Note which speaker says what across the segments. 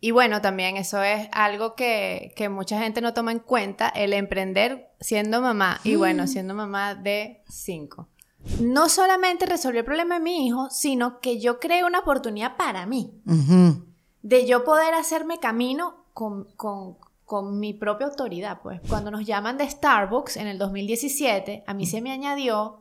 Speaker 1: Y bueno, también eso es algo que, que mucha gente no toma en cuenta, el emprender siendo mamá. Y bueno, siendo mamá de cinco. No solamente resolvió el problema de mi hijo, sino que yo creé una oportunidad para mí. De yo poder hacerme camino con, con, con mi propia autoridad, pues. Cuando nos llaman de Starbucks en el 2017, a mí se me añadió,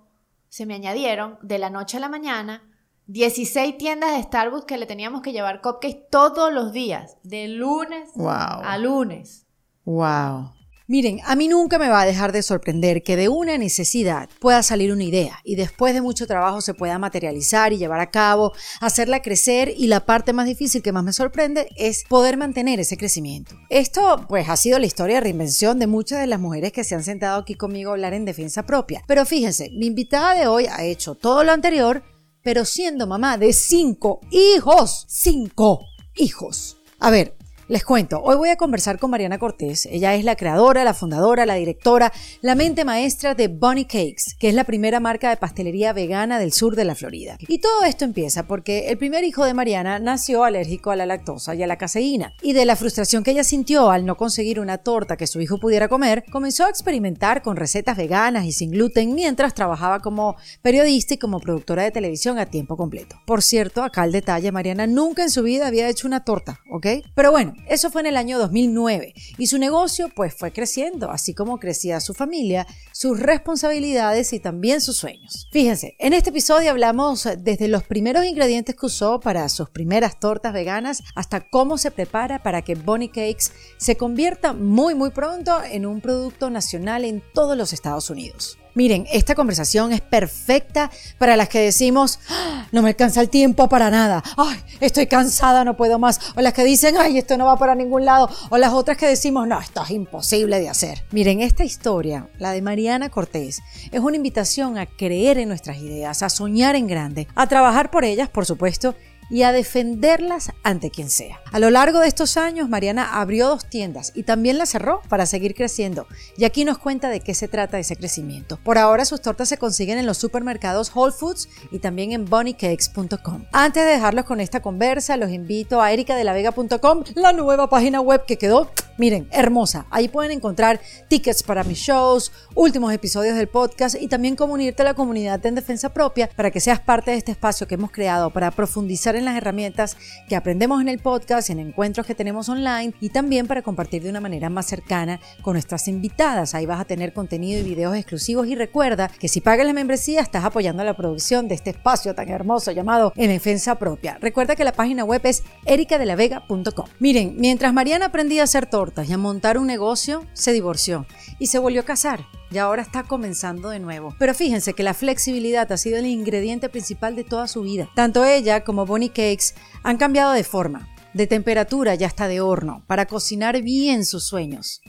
Speaker 1: se me añadieron de la noche a la mañana 16 tiendas de Starbucks que le teníamos que llevar cupcakes todos los días, de lunes a lunes.
Speaker 2: Wow. Miren, a mí nunca me va a dejar de sorprender que de una necesidad pueda salir una idea y después de mucho trabajo se pueda materializar y llevar a cabo, hacerla crecer y la parte más difícil que más me sorprende es poder mantener ese crecimiento. Esto pues ha sido la historia de reinvención de muchas de las mujeres que se han sentado aquí conmigo a hablar en defensa propia. Pero fíjense, mi invitada de hoy ha hecho todo lo anterior, pero siendo mamá de cinco hijos. Cinco hijos. A ver, les cuento, hoy voy a conversar con Mariana Cortés. Ella es la creadora, la fundadora, la directora, la mente maestra de Bunny Cakes, que es la primera marca de pastelería vegana del sur de la Florida. Y todo esto empieza porque el primer hijo de Mariana nació alérgico a la lactosa y a la caseína. Y de la frustración que ella sintió al no conseguir una torta que su hijo pudiera comer, comenzó a experimentar con recetas veganas y sin gluten mientras trabajaba como periodista y como productora de televisión a tiempo completo. Por cierto, acá el detalle, Mariana nunca en su vida había hecho una torta, ¿ok? Pero bueno, eso fue en el año 2009 y su negocio pues fue creciendo, así como crecía su familia, sus responsabilidades y también sus sueños. Fíjense, en este episodio hablamos desde los primeros ingredientes que usó para sus primeras tortas veganas hasta cómo se prepara para que Bonnie Cakes se convierta muy muy pronto en un producto nacional en todos los Estados Unidos. Miren, esta conversación es perfecta para las que decimos, ah, no me alcanza el tiempo para nada, ay, estoy cansada, no puedo más, o las que dicen, ay, esto no va para ningún lado, o las otras que decimos, no, esto es imposible de hacer. Miren, esta historia, la de Mariana Cortés, es una invitación a creer en nuestras ideas, a soñar en grande, a trabajar por ellas, por supuesto, y a defenderlas ante quien sea. A lo largo de estos años, Mariana abrió dos tiendas y también las cerró para seguir creciendo. Y aquí nos cuenta de qué se trata ese crecimiento. Por ahora sus tortas se consiguen en los supermercados Whole Foods y también en bunnycakes.com. Antes de dejarlos con esta conversa, los invito a ericadelavega.com, la nueva página web que quedó, miren, hermosa. Ahí pueden encontrar tickets para mis shows, últimos episodios del podcast y también comunirte a la comunidad en defensa propia para que seas parte de este espacio que hemos creado para profundizar en las herramientas que aprendemos en el podcast, en encuentros que tenemos online y también para compartir de una manera más cercana con nuestras invitadas. Ahí vas a tener contenido y videos exclusivos y recuerda que si pagas la membresía estás apoyando la producción de este espacio tan hermoso llamado En Defensa Propia. Recuerda que la página web es ericadelavega.com. Miren, mientras Mariana aprendía a hacer tortas y a montar un negocio, se divorció y se volvió a casar y ahora está comenzando de nuevo. Pero fíjense que la flexibilidad ha sido el ingrediente principal de toda su vida. Tanto ella como Bonnie Cakes han cambiado de forma, de temperatura y hasta de horno, para cocinar bien sus sueños.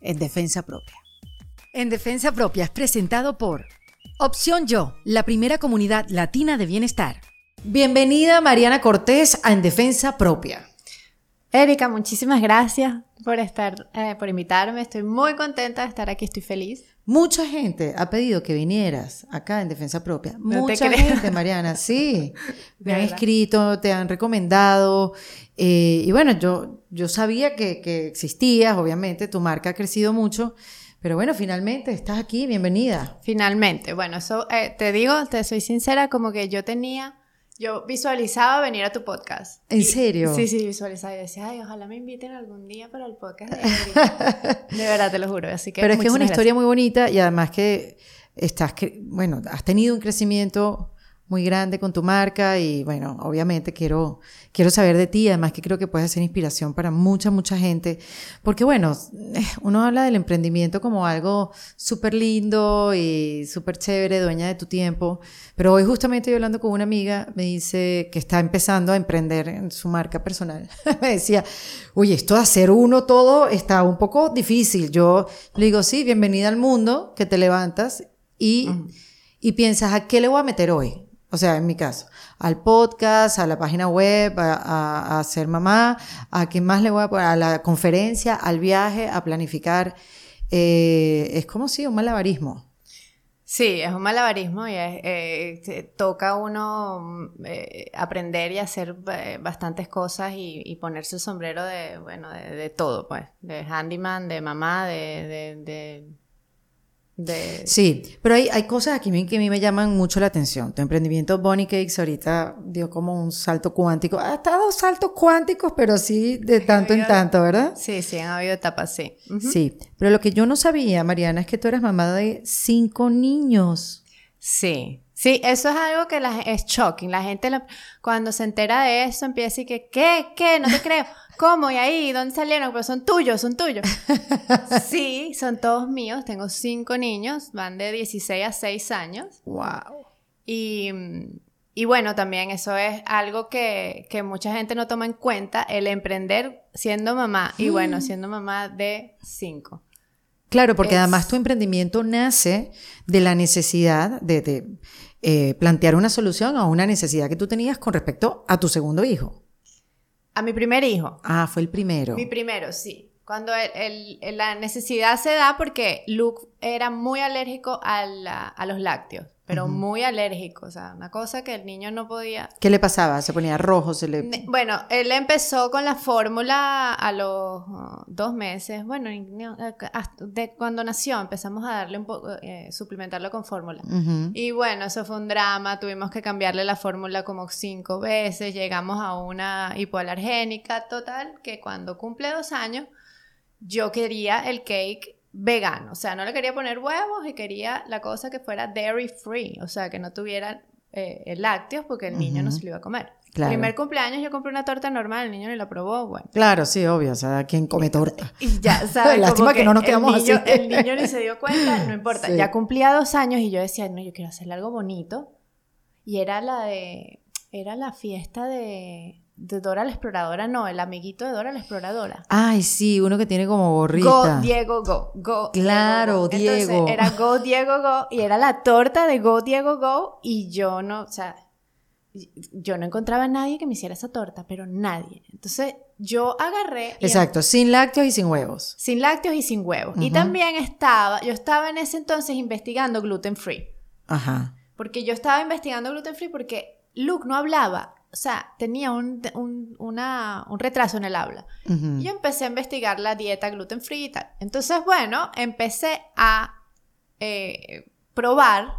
Speaker 2: En defensa propia. En defensa propia es presentado por Opción Yo, la primera comunidad latina de bienestar. Bienvenida Mariana Cortés a En Defensa Propia.
Speaker 1: Erika, muchísimas gracias por estar, eh, por invitarme. Estoy muy contenta de estar aquí, estoy feliz.
Speaker 2: Mucha gente ha pedido que vinieras acá en Defensa Propia. Mucha gente, Mariana, sí. Me han escrito, te han recomendado. Eh, y bueno, yo, yo sabía que, que existías, obviamente, tu marca ha crecido mucho. Pero bueno, finalmente estás aquí, bienvenida.
Speaker 1: Finalmente, bueno, eso eh, te digo, te soy sincera, como que yo tenía yo visualizaba venir a tu podcast.
Speaker 2: ¿En serio?
Speaker 1: Sí, sí, visualizaba. Y decía, ay, ojalá me inviten algún día para el podcast. De, verdad, te lo juro. Así que
Speaker 2: Pero es que es una historia muy bonita y además que estás, bueno, has tenido un crecimiento muy grande con tu marca y bueno, obviamente quiero, quiero saber de ti, además que creo que puedes ser inspiración para mucha, mucha gente, porque bueno, uno habla del emprendimiento como algo súper lindo y súper chévere, dueña de tu tiempo, pero hoy justamente yo hablando con una amiga, me dice que está empezando a emprender en su marca personal, me decía, oye, esto de hacer uno todo está un poco difícil, yo le digo, sí, bienvenida al mundo, que te levantas y, y piensas, ¿a qué le voy a meter hoy? O sea, en mi caso, al podcast, a la página web, a, ser mamá, a qué más le voy a poner, a la conferencia, al viaje, a planificar. Eh, es como si un malabarismo.
Speaker 1: Sí, es un malabarismo y eh, toca uno eh, aprender y hacer bastantes cosas y, ponerse el sombrero de, bueno, de, todo, pues, de handyman, de mamá, de
Speaker 2: Sí, pero hay, hay cosas aquí que a mí me llaman mucho la atención. Tu emprendimiento Bonnie Cakes ahorita dio como un salto cuántico. Ha estado saltos cuánticos, pero sí de tanto en tanto, ¿verdad?
Speaker 1: Sí, sí, han habido etapas, sí.
Speaker 2: Sí, pero lo que yo no sabía, Mariana, es que tú eres mamá de cinco niños.
Speaker 1: Sí, Sí, eso es algo que la, es shocking. La gente cuando se entera de eso empieza decir que, ¿qué? ¿Qué? No te creo. ¿Cómo? ¿Y ahí? ¿Dónde salieron? Pero son tuyos, son tuyos. sí, son todos míos. Tengo cinco niños, van de 16 a 6 años.
Speaker 2: Wow.
Speaker 1: Y, y bueno, también eso es algo que, que, mucha gente no toma en cuenta, el emprender siendo mamá. Y bueno, siendo mamá de cinco.
Speaker 2: Claro, porque además tu emprendimiento nace de la necesidad de, eh, plantear una solución a una necesidad que tú tenías con respecto a tu segundo hijo.
Speaker 1: A mi primer hijo.
Speaker 2: Ah, fue el primero.
Speaker 1: Mi primero, sí. Cuando la necesidad se da porque Luke era muy alérgico a los lácteos pero muy alérgico, o sea, una cosa que el niño no podía.
Speaker 2: ¿Qué le pasaba? ¿Se ponía rojo? Se le...
Speaker 1: Bueno, él empezó con la fórmula a los uh, dos meses, bueno, de cuando nació empezamos a darle un poco, eh, suplementarlo con fórmula. Y bueno, eso fue un drama, tuvimos que cambiarle la fórmula como cinco veces, llegamos a una hipoalergénica total, que cuando cumple dos años, yo quería el cake vegano, o sea, no le quería poner huevos y quería la cosa que fuera dairy free, o sea, que no tuviera eh, lácteos porque el niño no se lo iba a comer. Claro. Primer cumpleaños yo compré una torta normal, el niño ni la probó, bueno.
Speaker 2: Claro, sí, obvio, o sea, ¿quién come torta?
Speaker 1: Y ya, ¿sabes?
Speaker 2: Lástima que, no nos quedamos
Speaker 1: el niño,
Speaker 2: así.
Speaker 1: El niño ni se dio cuenta, no importa. Ya cumplía dos años y yo decía, no, yo quiero hacerle algo bonito. Y era la de, era la fiesta de, de Dora la Exploradora, no, el amiguito de Dora la Exploradora.
Speaker 2: Ay, sí, uno que tiene como gorrita.
Speaker 1: Go, Diego, go, go.
Speaker 2: Claro, Diego.
Speaker 1: era Go, Diego, go, y era la torta de Go, Diego, go, y yo no, o sea, yo no encontraba a nadie que me hiciera esa torta, pero nadie. Entonces, yo agarré...
Speaker 2: Exacto, sin lácteos y sin huevos.
Speaker 1: Sin lácteos y sin huevos. Y también estaba, yo estaba en ese entonces investigando gluten free.
Speaker 2: Ajá.
Speaker 1: Porque yo estaba investigando gluten free porque Luke no hablaba o sea, tenía un, retraso en el habla. Y yo empecé a investigar la dieta gluten free y tal. Entonces, bueno, empecé a eh, probar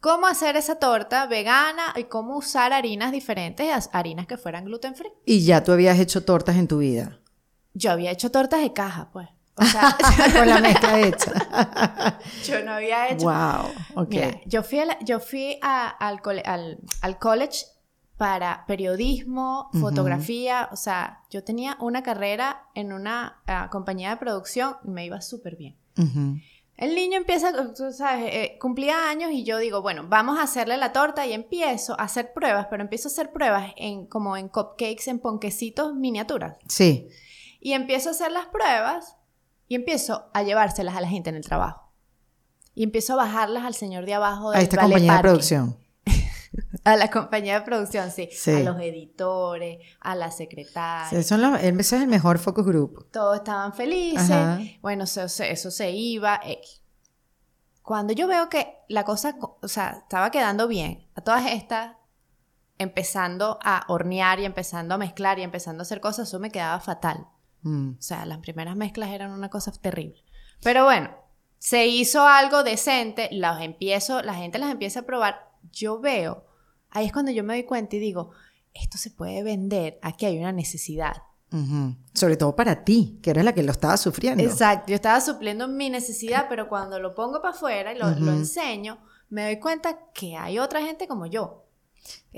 Speaker 1: cómo hacer esa torta vegana y cómo usar harinas diferentes, harinas que fueran gluten free.
Speaker 2: ¿Y ya tú habías hecho tortas en tu vida?
Speaker 1: Yo había hecho tortas de caja, pues. O sea,
Speaker 2: con la mezcla hecha.
Speaker 1: yo no había hecho.
Speaker 2: Wow, ok.
Speaker 1: yo fui, yo fui al, al, al college para periodismo, fotografía, o sea, yo tenía una carrera en una ah, compañía de producción y me iba súper bien. El niño empieza, tú sabes, eh, cumplía años y yo digo, bueno, vamos a hacerle la torta y empiezo a hacer pruebas, pero empiezo a hacer pruebas en como en cupcakes, en ponquecitos miniaturas.
Speaker 2: Sí.
Speaker 1: Y empiezo a hacer las pruebas y empiezo a llevárselas a la gente en el trabajo. Y empiezo a bajarlas al señor de abajo
Speaker 2: A esta compañía de producción.
Speaker 1: A la compañía de producción, sí. A los editores, a la secretaria.
Speaker 2: Sí, son los, ese es el mejor focus group.
Speaker 1: Todos estaban felices. Bueno, eso, eso, se iba. Cuando yo veo que la cosa, o sea, estaba quedando bien, a todas estas, empezando a hornear y empezando a mezclar y empezando a hacer cosas, eso me quedaba fatal. Mm. O sea, las primeras mezclas eran una cosa terrible. Pero bueno, se hizo algo decente, las empiezo, la gente las empieza a probar. Yo veo Ahí es cuando yo me doy cuenta y digo, esto se puede vender, aquí hay una necesidad.
Speaker 2: Sobre todo para ti, que eres la que lo estaba sufriendo.
Speaker 1: Exacto, yo estaba supliendo mi necesidad, pero cuando lo pongo para afuera y lo, enseño, me doy cuenta que hay otra gente como yo.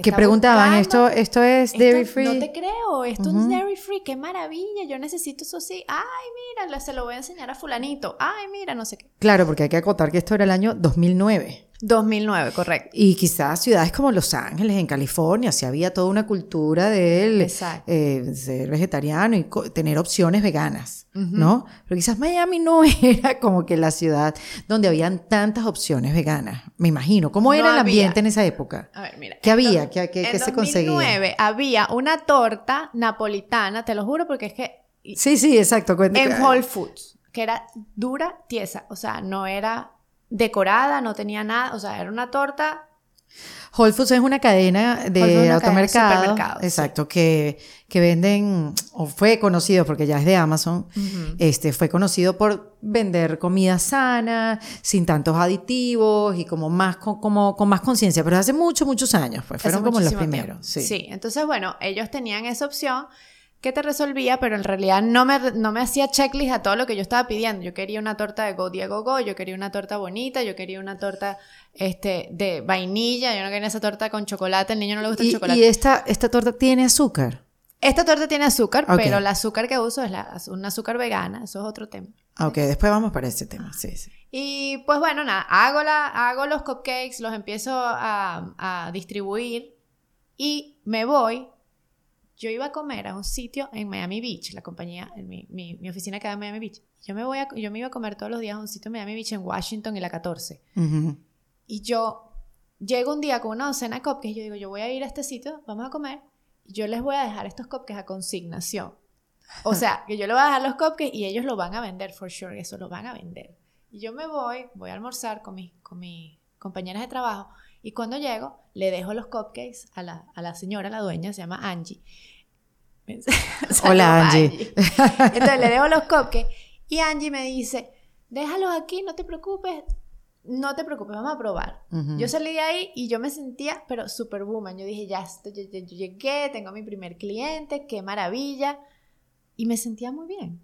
Speaker 2: Que preguntaban,
Speaker 1: buscando-
Speaker 2: esto, esto es
Speaker 1: esto-
Speaker 2: dairy free.
Speaker 1: No te creo, esto es dairy free, qué maravilla, yo necesito eso sí. Ay, mira, se lo voy a enseñar a fulanito. Ay, mira, no sé qué.
Speaker 2: Claro, porque hay que acotar que esto era el año 2009.
Speaker 1: 2009, correcto.
Speaker 2: Y quizás ciudades como Los Ángeles, en California, sí había toda una cultura del eh, ser vegetariano y tener opciones veganas, ¿no? Pero quizás Miami no era como que la ciudad donde habían tantas opciones veganas, me imagino. ¿Cómo
Speaker 1: No
Speaker 2: era el ambiente en esa época?
Speaker 1: A ver, mira.
Speaker 2: ¿Qué
Speaker 1: en
Speaker 2: había?
Speaker 1: dos-
Speaker 2: ¿Qué- qué-
Speaker 1: en
Speaker 2: qué se conseguía?
Speaker 1: 2009 había una torta napolitana, te lo juro, porque es que
Speaker 2: Sí, sí, exacto. cuenta-
Speaker 1: en Whole Foods, que era dura, tiesa, o sea, no era decorada, no tenía nada, o sea, era una torta
Speaker 2: Whole Foods es una cadena de
Speaker 1: una cadena supermercados, sí.
Speaker 2: exacto, que, que venden, o fue conocido, porque ya es de Amazon, este, fue conocido por vender comida sana, sin tantos aditivos y como más, con, como, con más conciencia, pero hace muchos, muchos años, pues fueron
Speaker 1: Hace
Speaker 2: como los primeros.
Speaker 1: tiempo.
Speaker 2: Sí.
Speaker 1: entonces bueno, ellos tenían esa opción que te resolvía, pero en realidad no me, no me hacía checklist a todo lo que yo estaba pidiendo. Yo quería una torta de Go Diego Go, yo quería una torta bonita, yo quería una torta este, de vainilla, yo no quería esa torta con chocolate, al niño no le gusta el chocolate.
Speaker 2: y esta, esta torta tiene azúcar.
Speaker 1: Esta torta tiene azúcar, pero el azúcar que uso es la, un azúcar vegana, eso es otro tema.
Speaker 2: Ah, Ok, después vamos para ese tema. Sí, sí.
Speaker 1: Y pues bueno, nada, hago, la, hago los cupcakes, los empiezo a, a distribuir y me voy. Yo iba a comer a un sitio en Miami Beach, la compañía, en mi, mi, mi oficina queda en Miami Beach. Yo me, voy a, yo me iba a comer todos los días a un sitio en Miami Beach en Washington y la 14.
Speaker 2: Ujú.
Speaker 1: Y yo llego un día con una docena de cupcakes, yo digo, yo voy a ir a este sitio, vamos a comer, y yo les voy a dejar estos cupcakes a consignación. O sea, que yo le voy a dejar los cupcakes y ellos lo van a vender, for sure, eso lo van a vender. Y yo me voy, voy a almorzar con mis, con mis compañeras de trabajo, y cuando llego, le dejo los cupcakes a la, a la señora, la dueña, se llama Angie.
Speaker 2: Hola,
Speaker 1: Saludos,
Speaker 2: Angie.
Speaker 1: Entonces le dejo los cupcakes y Angie me dice, déjalos aquí, no te preocupes, no te preocupes, vamos a probar. Yo salí de ahí y yo me sentía, pero super woman. Yo dije, ya, estoy- yo, yo- yo llegué, tengo mi primer cliente, qué maravilla. Y me sentía muy bien.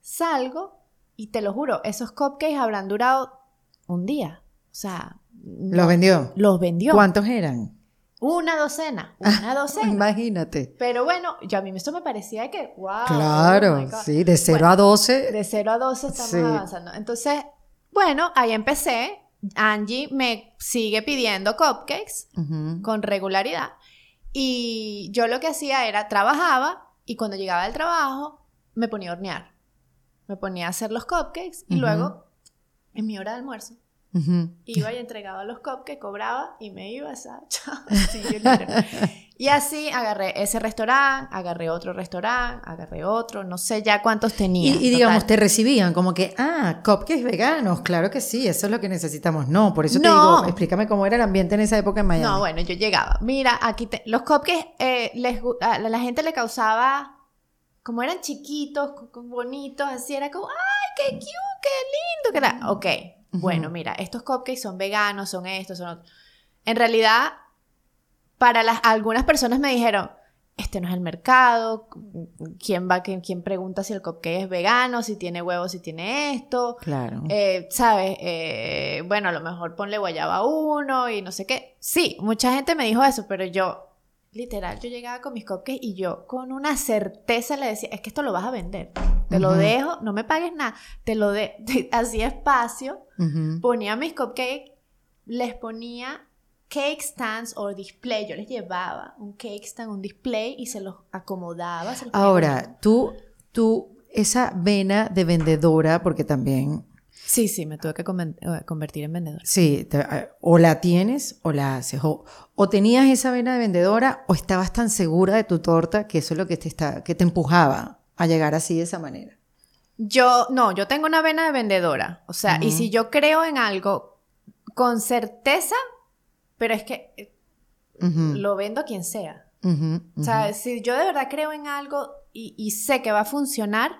Speaker 1: Salgo y te lo juro, esos cupcakes habrán durado un día. O sea,
Speaker 2: ¿Los vendió?
Speaker 1: los vendió.
Speaker 2: ¿Cuántos eran?
Speaker 1: Una docena, una docena.
Speaker 2: Imagínate.
Speaker 1: Pero bueno, yo a mí esto me parecía que, wow. oh
Speaker 2: Claro,
Speaker 1: God.
Speaker 2: sí, de 0
Speaker 1: Bueno,
Speaker 2: a 12.
Speaker 1: De 0 a 12 estamos
Speaker 2: Sí.
Speaker 1: avanzando. Entonces, bueno, ahí empecé. Angie me sigue pidiendo cupcakes con regularidad. Y yo lo que hacía era trabajaba y cuando llegaba del trabajo me ponía a hornear. Me ponía a hacer los cupcakes y luego, en mi hora de almuerzo,
Speaker 2: Ujú.
Speaker 1: iba y entregaba los cupcakes, cobraba y me iba a esa. Y así agarré ese restaurante, agarré otro restaurante, agarré otro, no sé ya cuántos
Speaker 2: Y,
Speaker 1: tenía.
Speaker 2: y digamos,
Speaker 1: total.
Speaker 2: te recibían como que, ah, cupcakes veganos, claro que sí, eso es lo que necesitamos. No, por eso te
Speaker 1: No.
Speaker 2: digo, explícame cómo era el ambiente en esa época en Miami.
Speaker 1: No, bueno, yo llegaba. Mira, aquí te- los cupcakes eh, les, a la, gente le causaba, como eran chiquitos, bonitos, así era como, ¡ay, qué cute, qué lindo! Que era. Ok, bueno, mira, estos cupcakes son veganos, son estos, son otros. En realidad, para las, algunas personas me dijeron, este no es el mercado, ¿quién va, quién, quién pregunta si el cupcake es vegano, si tiene huevos, si tiene esto?
Speaker 2: Claro.
Speaker 1: Eh, ¿Sabes? Eh, bueno, a lo mejor ponle guayaba a uno y no sé qué. Sí, mucha gente me dijo eso, pero yo, literal, yo llegaba con mis cupcakes y yo con una certeza le decía, es que esto lo vas a vender. Te lo dejo, no me pagues nada. Te lo de, hacía espacio, ponía mis cupcakes, les ponía cake stands o display. Yo les llevaba un cake stand, un display y se los acomodaba. se los.
Speaker 2: Ahora, tú, tú, esa vena de vendedora, porque también,
Speaker 1: Sí, sí, me tuve que eh, convertir en vendedora.
Speaker 2: sí, te- eh, o la tienes o la haces, o, o tenías esa vena de vendedora o estabas tan segura de tu torta que eso es lo que te, está, que te empujaba a llegar así de esa manera.
Speaker 1: Yo, no, yo tengo una vena de vendedora. O sea, y si yo creo en algo con certeza, pero es que eh, lo vendo a quien sea. O sea, si yo de verdad creo en algo y, y sé que va a funcionar,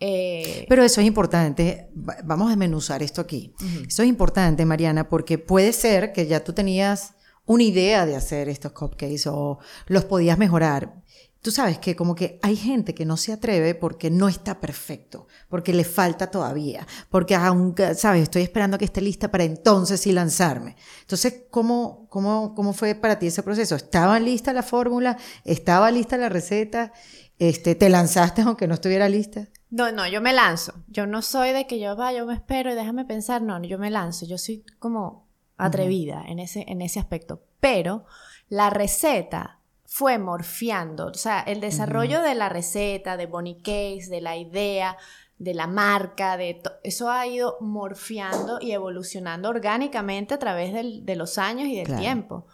Speaker 1: eh,
Speaker 2: Pero eso es importante. Va- Vamos a desmenuzar esto aquí. Eso es importante, Mariana, porque puede ser que ya tú tenías una idea de hacer estos cupcakes o los podías mejorar. tú sabes que como que hay gente que no se atreve porque no está perfecto, porque le falta todavía, porque aunque, sabes, estoy esperando que esté lista para entonces sí lanzarme. Entonces, ¿cómo, cómo, cómo fue para ti ese proceso? ¿Estaba lista la fórmula? ¿Estaba lista la receta? Este, ¿Te lanzaste aunque no estuviera lista?
Speaker 1: No, no, yo me lanzo. Yo no soy de que yo vaya, yo me espero y déjame pensar. No, yo me lanzo. Yo soy como atrevida en, ese, en ese aspecto. Pero la receta fue morfiando, o sea, el desarrollo de la receta, de Bonnie Case, de la idea, de la marca, de eso ha ido morfiando y evolucionando orgánicamente a través de los años y del tiempo.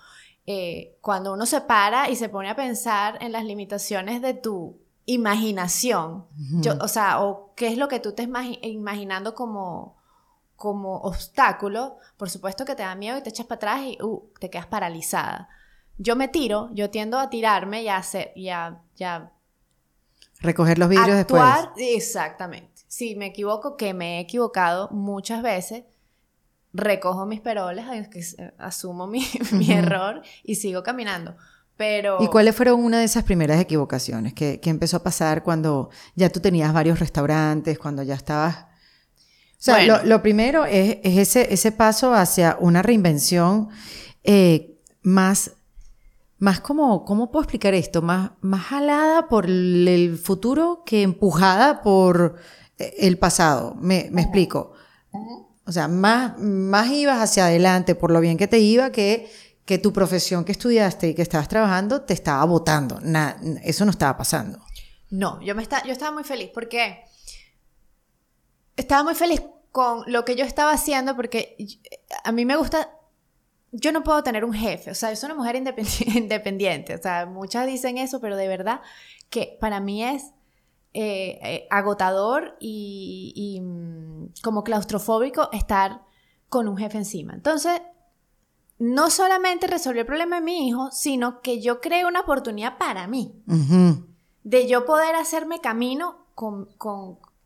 Speaker 1: Eh, cuando uno se para y se pone a pensar en las limitaciones de tu imaginación, o sea, o qué es lo que tú te estás imaginando como, como obstáculo, por supuesto que te da miedo y te echas para atrás y uh, te quedas paralizada yo me tiro, yo tiendo a tirarme y a hacer, ya, ya.
Speaker 2: Recoger los vidrios
Speaker 1: actuar, después. Exactamente. Si me equivoco, que me he equivocado muchas veces, recojo mis peroles, asumo mi, error y sigo caminando. Pero...
Speaker 2: ¿Y cuáles fueron una de esas primeras equivocaciones? ¿Qué, empezó a pasar cuando ya tú tenías varios restaurantes, cuando ya estabas... O sea, lo, primero es, ese, ese paso hacia una reinvención eh, más más como, ¿cómo puedo explicar esto? Más, más jalada por el futuro que empujada por eh, el pasado. Me, me explico. O sea, más, más ibas hacia adelante por lo bien que te iba que, que tu profesión que estudiaste y que estabas trabajando te estaba votando. eso no estaba pasando.
Speaker 1: No, yo, me está, yo estaba muy feliz porque estaba muy feliz con lo que yo estaba haciendo porque a mí me gusta yo no puedo tener un jefe, o sea, yo soy una mujer independiente, o sea, muchas dicen eso, pero de verdad que para mí es eh, eh, agotador y, mm, como claustrofóbico estar con un jefe encima. Entonces, no solamente resolví el problema de mi hijo, sino que yo creé una oportunidad para mí, de yo poder hacerme camino con,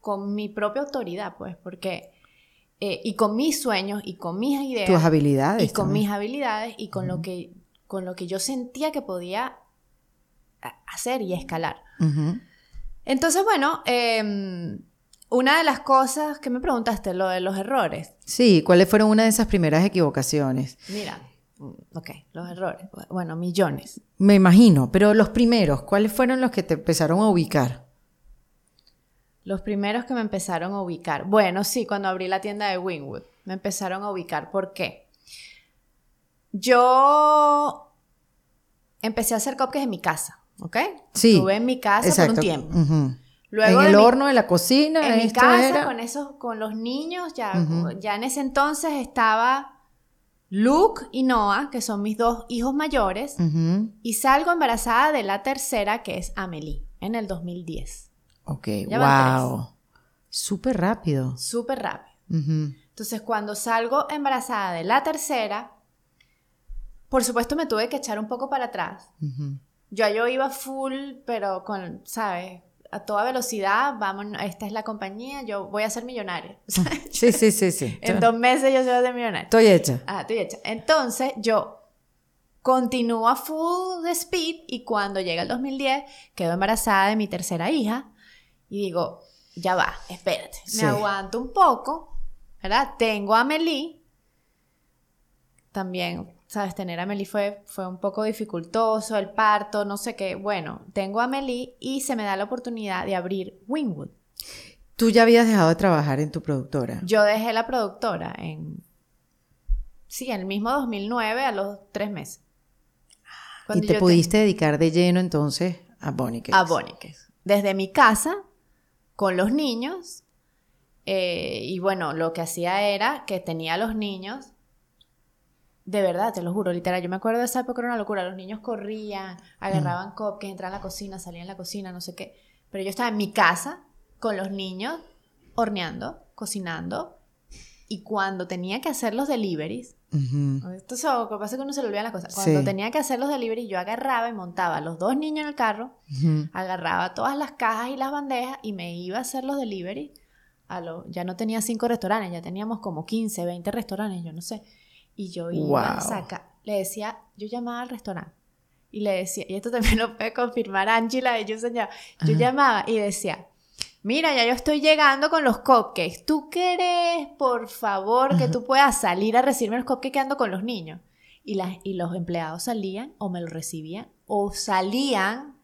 Speaker 1: con mi propia autoridad, pues, porque eh, y con mis sueños y con mis ideas.
Speaker 2: Tus habilidades.
Speaker 1: Y con mis habilidades y con, lo que, con lo que yo sentía que podía hacer y escalar. Entonces, bueno, em, una de las cosas que me preguntaste, lo de los errores.
Speaker 2: Sí, ¿cuáles fueron una de esas primeras equivocaciones?
Speaker 1: Mira, ok, los errores. Bueno, millones.
Speaker 2: Me imagino, pero los primeros, ¿cuáles fueron los que te empezaron a ubicar?
Speaker 1: Los primeros que me empezaron a ubicar. Bueno, sí, cuando abrí la tienda de Wingwood, me empezaron a ubicar. ¿Por qué? Yo empecé a hacer cupcakes en mi casa, ¿ok?
Speaker 2: Sí.
Speaker 1: Estuve en mi casa por un tiempo.
Speaker 2: Luego en el horno de la cocina.
Speaker 1: En mi casa, con esos, con los niños, ya, ya en ese entonces estaba Luke y Noah, que son mis dos hijos mayores, y salgo embarazada de la tercera, que es Amelie, en el 2010.
Speaker 2: Ok, wow. Súper rápido.
Speaker 1: Súper rápido. Entonces, cuando salgo embarazada de la tercera, por supuesto me tuve que echar un poco para atrás. Yo yo iba full, pero con, ¿sabes? A toda velocidad, vamos, esta es la compañía, yo voy a ser millonaria.
Speaker 2: sí, sí, sí, sí.
Speaker 1: en dos meses yo soy ser millonaria.
Speaker 2: Estoy hecha.
Speaker 1: Ah, estoy hecha. Entonces, yo continúo a full de speed y cuando llega el 2010, quedo embarazada de mi tercera hija y digo, ya va, espérate, me aguanto un poco, ¿verdad? Tengo a Amelie, también, ¿sabes? Tener a Amelie fue, fue un poco dificultoso, el parto, no sé qué. Bueno, tengo a Amelie y se me da la oportunidad de abrir Wingwood.
Speaker 2: ¿Tú ya habías dejado de trabajar en tu productora?
Speaker 1: Yo dejé la productora en... Sí, en el mismo 2009, a los tres meses.
Speaker 2: ¿Y te pudiste dedicar de lleno entonces a Boniques?
Speaker 1: A Boniques. Desde mi casa con los niños. Eh, y bueno, lo que hacía era que tenía a los niños. De verdad, te lo juro, literal. Yo me acuerdo de esa época, era una locura. Los niños corrían, agarraban mm. cupcakes, entraban a la cocina, salían a la cocina, no sé qué. Pero yo estaba en mi casa con los niños, horneando, cocinando. Y cuando tenía que hacer los deliveries, esto es lo que pasa que uno se le olvida las cosas. Cuando tenía que hacer los deliveries, yo agarraba y montaba a los dos niños en el carro, agarraba todas las cajas y las bandejas y me iba a hacer los deliveries. A lo, ya no tenía cinco restaurantes, ya teníamos como 15, 20 restaurantes, yo no sé. Y yo iba a sacar, le decía, yo llamaba al restaurante y le decía, y esto también lo puede confirmar Angela de Yo yo llamaba y decía, mira, ya yo estoy llegando con los cupcakes, ¿tú querés, por favor, que tú puedas salir a recibirme los cupcakes que ando con los niños? Y, las, y los empleados salían o me lo recibían o salían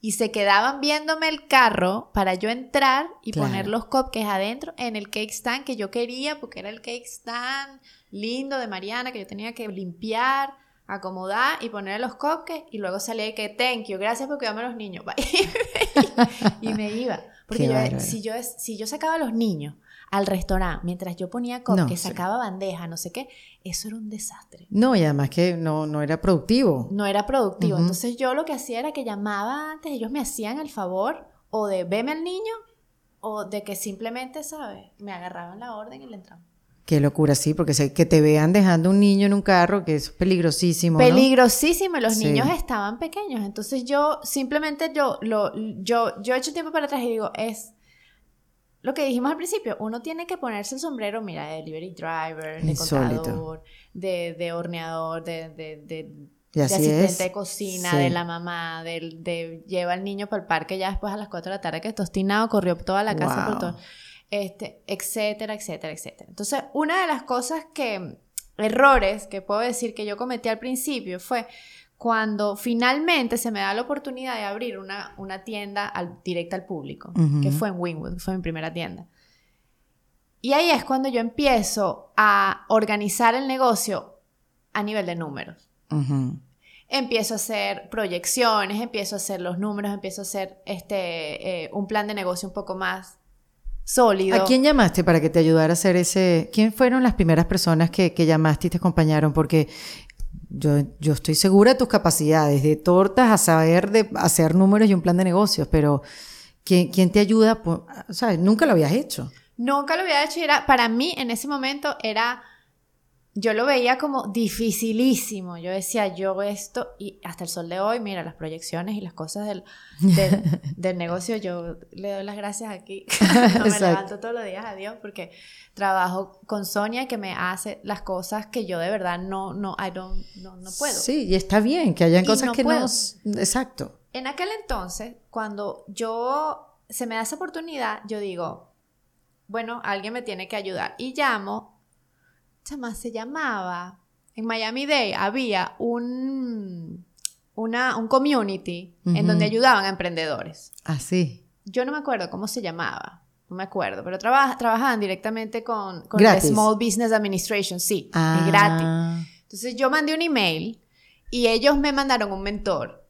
Speaker 1: y se quedaban viéndome el carro para yo entrar y poner los cupcakes adentro en el cake stand que yo quería porque era el cake stand lindo de Mariana que yo tenía que limpiar acomodar y poner los cupcakes y luego salía y que thank you, gracias por cuidarme a los niños. y me iba. Porque yo, si, yo, si yo sacaba a los niños al restaurante mientras yo ponía cupcakes, sacaba bandeja, no sé qué, eso era un desastre.
Speaker 2: No, y además que no, no era productivo.
Speaker 1: No era productivo. Entonces yo lo que hacía era que llamaba antes, ellos me hacían el favor o de veme al niño o de que simplemente, ¿sabes? Me agarraban la orden y le entraban.
Speaker 2: Qué locura, sí, porque sé que te vean dejando un niño en un carro, que es peligrosísimo.
Speaker 1: Peligrosísimo, los niños estaban pequeños. Entonces yo simplemente yo lo yo yo he hecho tiempo para atrás y digo, es lo que dijimos al principio, uno tiene que ponerse el sombrero, mira, de delivery driver, de contador, de, de, horneador, de, de, asistente de cocina, de la mamá, de, lleva al niño para el parque ya después a las 4 de la tarde que está obstinado, corrió toda la casa por todo este, etcétera, etcétera, etcétera. Entonces, una de las cosas que, errores que puedo decir que yo cometí al principio fue cuando finalmente se me da la oportunidad de abrir una, una tienda al, directa al público, que fue en Wingwood, fue mi primera tienda. Y ahí es cuando yo empiezo a organizar el negocio a nivel de números. Empiezo a hacer proyecciones, empiezo a hacer los números, empiezo a hacer este, eh, un plan de negocio un poco más sólido.
Speaker 2: ¿A quién llamaste para que te ayudara a hacer ese? ¿Quién fueron las primeras personas que, llamaste y te acompañaron? Porque yo, yo estoy segura de tus capacidades, de tortas a saber de hacer números y un plan de negocios, pero ¿quién, quién te ayuda? O sea, nunca lo habías hecho.
Speaker 1: Nunca lo había hecho y era, para mí en ese momento era yo lo veía como dificilísimo. Yo decía, yo esto, y hasta el sol de hoy, mira, las proyecciones y las cosas del, del, negocio, yo le doy las gracias aquí. me levanto todos los días a Dios porque trabajo con Sonia que me hace las cosas que yo de verdad no, no, I don't, no, no puedo.
Speaker 2: Sí, y está bien que hayan cosas que no. Exacto.
Speaker 1: En aquel entonces, cuando yo se me da esa oportunidad, yo digo, bueno, alguien me tiene que ayudar. Y llamo chama, se llamaba, en Miami Day había un, una, un community en donde ayudaban a emprendedores.
Speaker 2: Ah, sí.
Speaker 1: Yo no me acuerdo cómo se llamaba, no me acuerdo, pero trabajaban directamente con, con la Small Business Administration, sí, ah. gratis. Entonces yo mandé un email y ellos me mandaron un mentor.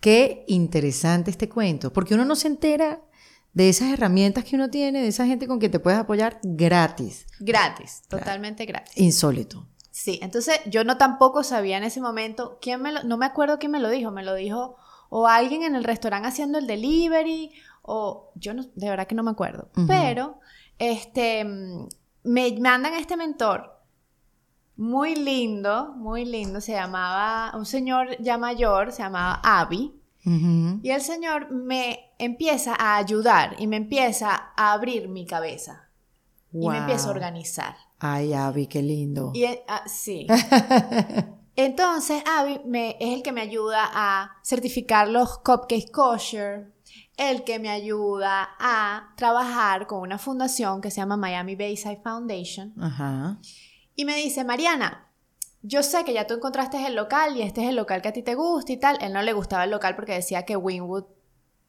Speaker 2: Qué interesante este cuento, porque uno no se entera de esas herramientas que uno tiene, de esa gente con quien te puedes apoyar gratis.
Speaker 1: Gratis, totalmente gratis.
Speaker 2: Insólito.
Speaker 1: Sí, entonces yo no tampoco sabía en ese momento quién me lo, no me acuerdo quién me lo dijo, me lo dijo o alguien en el restaurante haciendo el delivery o yo no, de verdad que no me acuerdo, pero este me mandan a este mentor muy lindo, muy lindo, se llamaba un señor ya mayor, se llamaba Abby y el Señor me empieza a ayudar y me empieza a abrir mi cabeza. Y me empieza a organizar.
Speaker 2: Ay, Abby, qué lindo.
Speaker 1: Y, ah, sí. Entonces, Abby me, es el que me ayuda a certificar los cupcakes kosher, el que me ayuda a trabajar con una fundación que se llama Miami Bayside Foundation. Ajá. Y me dice, Mariana, yo sé que ya tú encontraste el local y este es el local que a ti te gusta y tal. Él no le gustaba el local porque decía que Wingwood,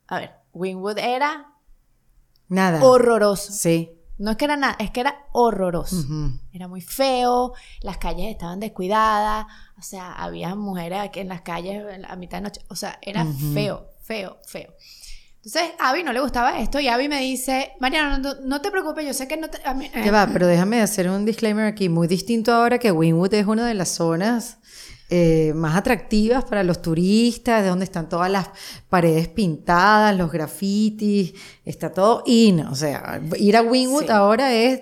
Speaker 1: a ver, Wingwood era
Speaker 2: nada
Speaker 1: horroroso.
Speaker 2: Sí.
Speaker 1: No es que era nada, es que era horroroso. Era muy feo, las calles estaban descuidadas, o sea, había mujeres en las calles a mitad de noche, o sea, era feo, feo, feo. Entonces, a Abby no le gustaba esto y Abby me dice, Mariana, no, te preocupes, yo sé que no te...
Speaker 2: Ya va, pero déjame hacer un disclaimer aquí, muy distinto ahora que Winwood es una de las zonas eh, más atractivas para los turistas, de donde están todas las paredes pintadas, los grafitis, está todo in, o sea, ir a Winwood ahora es,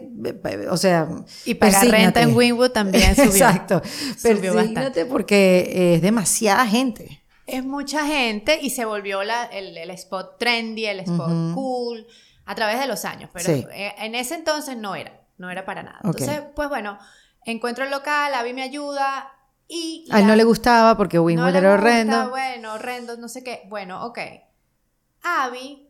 Speaker 2: o sea,
Speaker 1: y pagar renta en Winwood también subió.
Speaker 2: Exacto, persígnate porque es demasiada gente
Speaker 1: es mucha gente y se volvió el, spot trendy, el spot cool a través de los años, pero eh, en ese entonces no era, no era para nada. Entonces, pues bueno, encuentro el local, Abby me ayuda Y
Speaker 2: A él no le gustaba porque Wingwood
Speaker 1: no
Speaker 2: era
Speaker 1: gusta,
Speaker 2: horrendo.
Speaker 1: Bueno, horrendo, no sé qué. Bueno, ok. Abby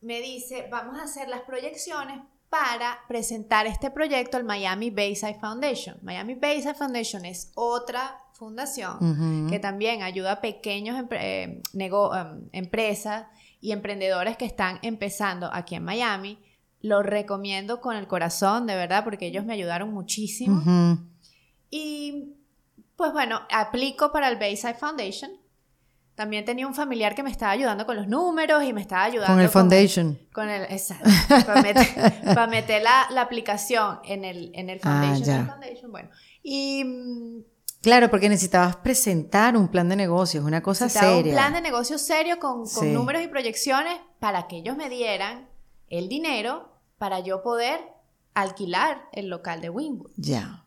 Speaker 1: me dice, vamos a hacer las proyecciones para presentar este proyecto al Miami Bayside Foundation. Miami Bayside Foundation es otra fundación
Speaker 2: Ujú.
Speaker 1: que también ayuda a pequeños eh, em, empresas y emprendedores que están empezando aquí en Miami. Lo recomiendo con el corazón, de verdad, porque ellos me ayudaron muchísimo.
Speaker 2: Ujú.
Speaker 1: Y pues bueno, aplico para el Bayside Foundation. También tenía un familiar que me estaba ayudando con los números y me estaba ayudando
Speaker 2: Con el foundation.
Speaker 1: Con el, exacto. Para meter, para meter la, la aplicación en el, en el
Speaker 2: Ah,
Speaker 1: foundation.
Speaker 2: ya.
Speaker 1: del foundation, bueno. Y mm,
Speaker 2: Claro, porque necesitabas presentar un plan de negocios, una cosa seria.
Speaker 1: un plan de negocio serio con, con
Speaker 2: Sí.
Speaker 1: números y proyecciones para que ellos me dieran el dinero para yo poder alquilar el local de Wingwood.
Speaker 2: Ya.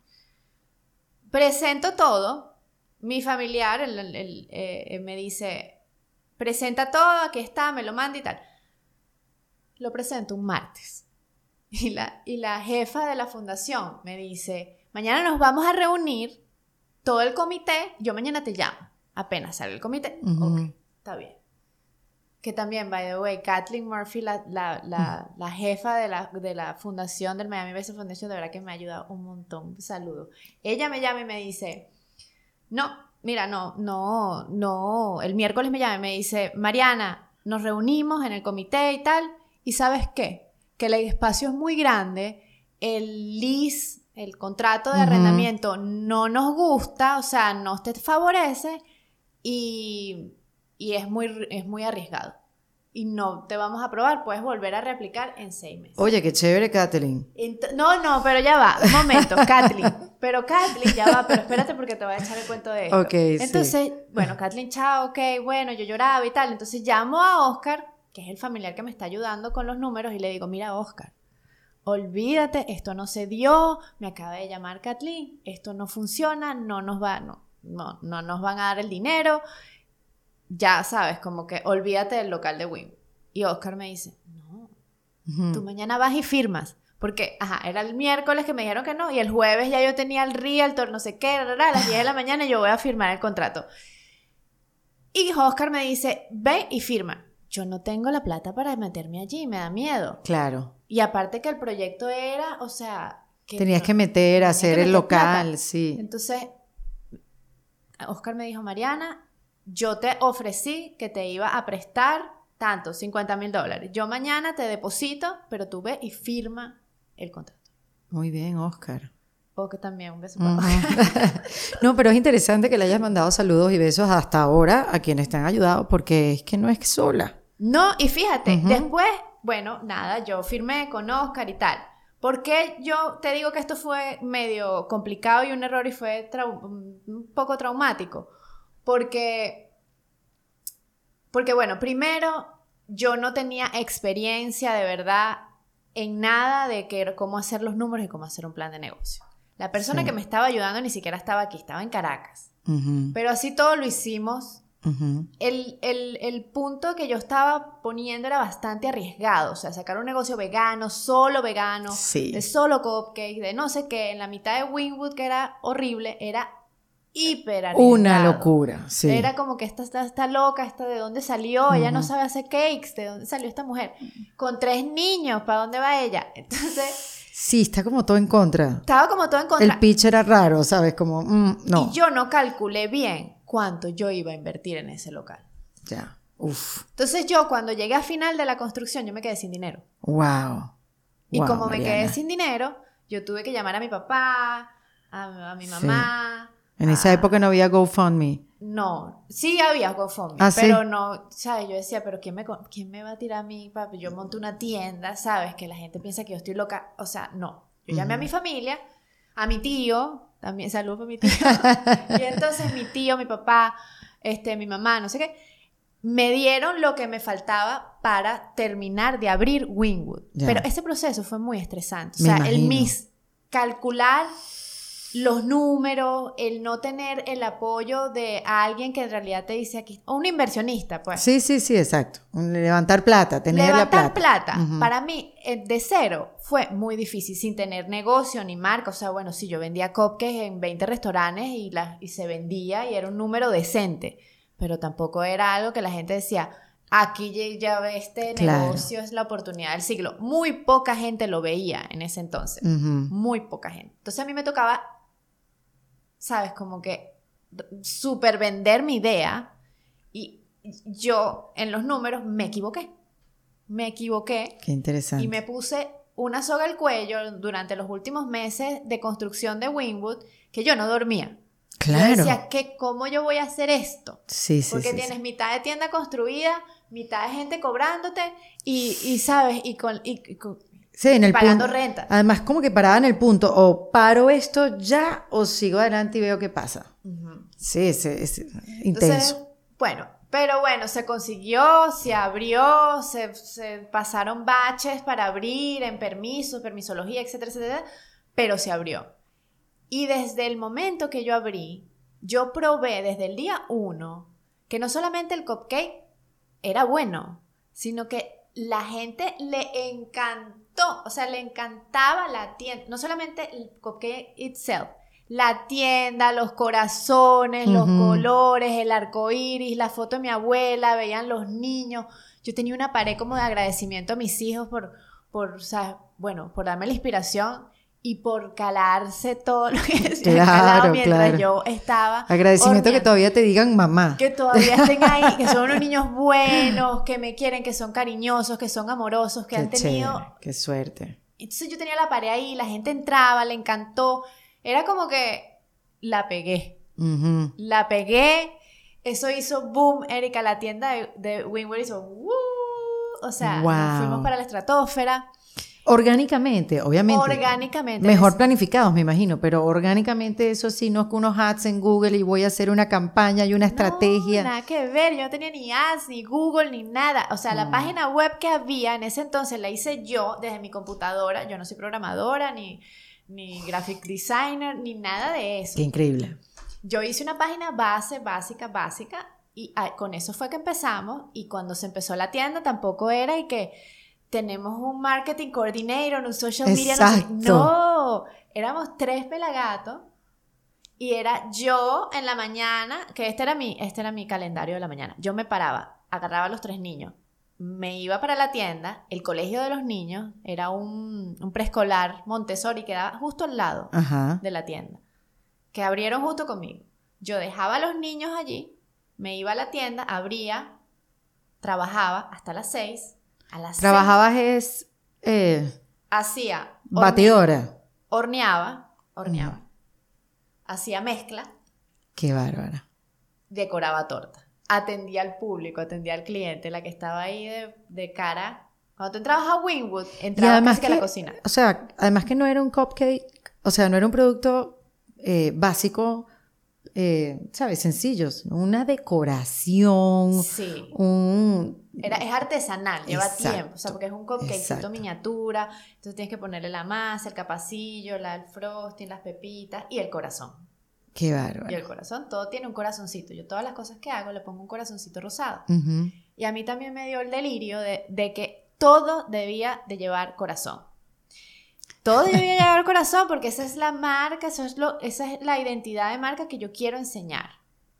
Speaker 1: Presento todo. Mi familiar el- el- el, eh, me dice, presenta todo, aquí está, me lo manda y tal. Lo presento un martes. Y la, y la jefa de la fundación me dice, mañana nos vamos a reunir, todo el comité, yo mañana te llamo, apenas sale el comité.
Speaker 2: Ujú.
Speaker 1: Ok, está bien. Que también, by the way, Kathleen Murphy, la, la, la, la jefa de la, de la fundación del Miami Basin Foundation, de verdad que me ha ayudado un montón. Un saludo. Ella me llama y me dice, no, mira, no, no, no. El miércoles me llama y me dice, Mariana, nos reunimos en el comité y tal, y ¿sabes qué? Que el espacio es muy grande, el lease, el contrato de arrendamiento no nos gusta, o sea, no te favorece y, y es, muy, es muy arriesgado. Y no te vamos a aprobar, puedes volver a reaplicar en seis meses.
Speaker 2: Oye, qué chévere, Kathleen.
Speaker 1: Ent- no, no, pero ya va, un momento, Kathleen. Pero Kathleen, ya va, pero espérate porque te voy a echar el cuento de esto.
Speaker 2: Ok, sí.
Speaker 1: Entonces, bueno, Kathleen, chao, ok, bueno, yo lloraba y tal. Entonces llamo a Oscar, que es el familiar que me está ayudando con los números, y le digo, mira, Oscar, olvídate, esto no se dio, me acaba de llamar Kathleen, esto no funciona, no nos va, no, no, no nos van a dar el dinero. Ya sabes, como que olvídate del local de Wim. Y Oscar me dice, no, tú mañana vas y firmas. Porque, ajá, era el miércoles que me dijeron que no, y el jueves ya yo tenía el realtor, no sé qué, a las 10 de la mañana yo voy a firmar el contrato. Y Oscar me dice, ve y firma. Yo no tengo la plata para meterme allí, me da miedo.
Speaker 2: Claro.
Speaker 1: Y aparte que el proyecto era, o sea... Que
Speaker 2: Tenías
Speaker 1: no-
Speaker 2: que meter, hacer
Speaker 1: que
Speaker 2: el
Speaker 1: meter
Speaker 2: local,
Speaker 1: plata.
Speaker 2: sí.
Speaker 1: Entonces, Oscar me dijo, Mariana, yo te ofrecí que te iba a prestar tanto, 50 mil dólares. Yo mañana te deposito, pero tú ve y firma el contrato.
Speaker 2: Muy bien, Oscar.
Speaker 1: O que también un beso
Speaker 2: Ujú.
Speaker 1: papá.
Speaker 2: no, pero es interesante que le hayas mandado saludos y besos hasta ahora a quienes te han ayudado, porque es que no es sola.
Speaker 1: No, y fíjate,
Speaker 2: Ujú.
Speaker 1: después, bueno, nada, yo firmé con Oscar y tal. ¿Por qué yo te digo que esto fue medio complicado y un error y fue trau- un poco traumático? Porque, porque bueno, primero, yo no tenía experiencia de verdad en nada de que, cómo hacer los números y cómo hacer un plan de negocio. La persona
Speaker 2: Sí.
Speaker 1: que me estaba ayudando ni siquiera estaba aquí, estaba en Caracas. Pero así todo lo hicimos el, el- el punto que yo estaba poniendo era bastante arriesgado. O sea, sacar un negocio vegano, solo vegano,
Speaker 2: Sí.
Speaker 1: de solo cupcake, de no sé qué, en la mitad de Wingwood, que era horrible, era hiper arriesgado.
Speaker 2: Una locura, sí.
Speaker 1: Era como que esta está, está loca, esta de dónde salió, ella no sabe hacer cakes, de dónde salió esta mujer. Con tres niños, ¿para dónde va ella? Entonces,
Speaker 2: Sí, está como todo en contra.
Speaker 1: estaba como todo en contra.
Speaker 2: El pitch era raro, ¿sabes? Como, mm, no.
Speaker 1: Y yo no calculé bien cuánto yo iba a invertir en ese local.
Speaker 2: Ya. Uf.
Speaker 1: Entonces yo cuando llegué a final de la construcción yo me quedé sin dinero.
Speaker 2: Wow.
Speaker 1: Y
Speaker 2: Wow,
Speaker 1: como me quedé
Speaker 2: Mariana.
Speaker 1: sin dinero, yo tuve que llamar a mi papá, a, a mi
Speaker 2: Sí.
Speaker 1: mamá.
Speaker 2: En esa
Speaker 1: a-
Speaker 2: época no había GoFundMe.
Speaker 1: No, sí había GoFundMe,
Speaker 2: Ah, ¿sí?
Speaker 1: pero no, ¿sabes? Yo decía, pero ¿quién me, ¿quién me va a tirar a mí, papi? Yo monto una tienda, ¿sabes? Que la gente piensa que yo estoy loca. O sea, no. Yo llamé a
Speaker 2: Ujú.
Speaker 1: mi familia, a mi tío, también saludos para mi tío. y entonces mi tío, mi papá, este, mi mamá, no sé qué, me dieron lo que me faltaba para terminar de abrir Wingwood. Pero ese proceso fue muy estresante. O sea, el mis calcular los números, el no tener el apoyo de alguien que en realidad te dice aquí, o un inversionista, pues.
Speaker 2: Sí, sí, sí, exacto. Levantar plata, tener la
Speaker 1: Levantar
Speaker 2: plata.
Speaker 1: plata,
Speaker 2: Ujú.
Speaker 1: para mí, eh, de cero, fue muy difícil, sin tener negocio ni marca. O sea, bueno, sí, yo vendía cupcakes en 20 restaurantes y, la- y se vendía y era un número decente, pero tampoco era algo que la gente decía, aquí ya- este
Speaker 2: Claro.
Speaker 1: negocio, es la oportunidad del siglo. Muy poca gente lo veía en ese entonces, muy poca gente. Entonces a mí me tocaba, ¿sabes? Como que super vender mi idea y yo en los números me equivoqué. Me equivoqué
Speaker 2: Qué interesante.
Speaker 1: y me puse una soga al cuello durante los últimos meses de construcción de Winwood que yo no dormía. Yo
Speaker 2: Claro.
Speaker 1: decía, ¿qué, ¿cómo yo voy a hacer esto?
Speaker 2: sí, sí,
Speaker 1: Porque
Speaker 2: sí,
Speaker 1: tienes
Speaker 2: sí.
Speaker 1: mitad de tienda construida, mitad de gente cobrándote y, y ¿sabes? Y con, y- y con-
Speaker 2: Sí, en el
Speaker 1: pagando
Speaker 2: punto-
Speaker 1: renta.
Speaker 2: Además, como que paraba en el punto, o paro esto ya, o sigo adelante y veo qué pasa.
Speaker 1: Ujú.
Speaker 2: Sí, es, es
Speaker 1: Entonces,
Speaker 2: intenso.
Speaker 1: bueno, pero bueno, se consiguió, se abrió, se, se pasaron baches para abrir en permisos, permisología, etcétera, etcétera, pero se abrió. Y desde el momento que yo abrí, yo probé desde el día uno que no solamente el cupcake era bueno, sino que la gente le encantó, o sea, le encantaba la tienda, no solamente el cupcake itself, la tienda, los corazones, los colores, el arco iris, la foto de mi abuela, veían los niños. Yo tenía una pared como de agradecimiento a mis hijos por, por o sea, bueno, por darme la inspiración y por calarse todo lo que se
Speaker 2: Claro,
Speaker 1: calado mientras
Speaker 2: claro.
Speaker 1: yo estaba.
Speaker 2: Agradecimiento que
Speaker 1: horneando.
Speaker 2: todavía te digan mamá.
Speaker 1: Que todavía estén ahí, que son unos niños buenos, que me quieren, que son cariñosos, que son amorosos, que
Speaker 2: Qué
Speaker 1: han tenido
Speaker 2: chévere, qué suerte.
Speaker 1: entonces yo tenía la pared ahí, la gente entraba, le encantó. Era como que la pegué.
Speaker 2: Ujú.
Speaker 1: La pegué. Eso hizo boom, Erika. La tienda de, de Winwood hizo "Woo". O sea,
Speaker 2: Wow.
Speaker 1: fuimos para la estratosfera.
Speaker 2: Orgánicamente, obviamente.
Speaker 1: Orgánicamente.
Speaker 2: Mejor planificados, me imagino, pero orgánicamente eso sí, no es que unos ads en Google y voy a hacer una campaña y una estrategia.
Speaker 1: No, nada que ver. Yo no tenía ni ads, ni Google, ni nada. O sea, la página web que había en ese entonces la hice yo desde mi computadora. Yo no soy programadora, ni, ni graphic designer, ni nada de eso.
Speaker 2: Qué increíble.
Speaker 1: Yo hice una página base, básica, básica, y ah, con eso fue que empezamos. Y cuando se empezó la tienda, tampoco era y que tenemos un marketing coordinator, un social media.
Speaker 2: Exacto.
Speaker 1: no, éramos tres pelagatos. Y era yo en la mañana, que este era, mi, este era mi calendario de la mañana. Yo me paraba, agarraba a los tres niños, me iba para la tienda, el colegio de los niños era un, un preescolar Montessori, quedaba justo al lado
Speaker 2: Ajá.
Speaker 1: de la tienda, que abrieron justo conmigo. Yo dejaba a los niños allí, me iba a la tienda, abría, trabajaba hasta las 6. A las
Speaker 2: Trabajabas es eh,
Speaker 1: hacía, horne-
Speaker 2: batidora.
Speaker 1: horneaba, horneaba. Hacía mezcla,
Speaker 2: Qué bárbara.
Speaker 1: decoraba torta. Atendía al público, atendía al cliente, la que estaba ahí de, de cara. Cuando tú entrabas a Winwood,
Speaker 2: Y
Speaker 1: entrabas
Speaker 2: además
Speaker 1: casi que a la
Speaker 2: que,
Speaker 1: cocina.
Speaker 2: o sea, además que no era un cupcake, o sea, no era un producto eh, básico, eh, ¿sabes? Sencillos. Una decoración,
Speaker 1: Sí.
Speaker 2: un...
Speaker 1: Era, es artesanal, lleva
Speaker 2: Exacto,
Speaker 1: tiempo, o sea, porque es un
Speaker 2: exacto.
Speaker 1: miniatura, entonces tienes que ponerle la masa, el capacillo, la, el frosting, las pepitas y el corazón.
Speaker 2: Qué
Speaker 1: Y
Speaker 2: bárbaro.
Speaker 1: el corazón, todo tiene un corazoncito. Yo todas las cosas que hago le pongo un corazoncito rosado. Y a mí también me dio el delirio de, de que todo debía de llevar corazón. Todo debía llevar corazón porque esa es la marca, eso es lo, esa es la identidad de marca que yo quiero enseñar.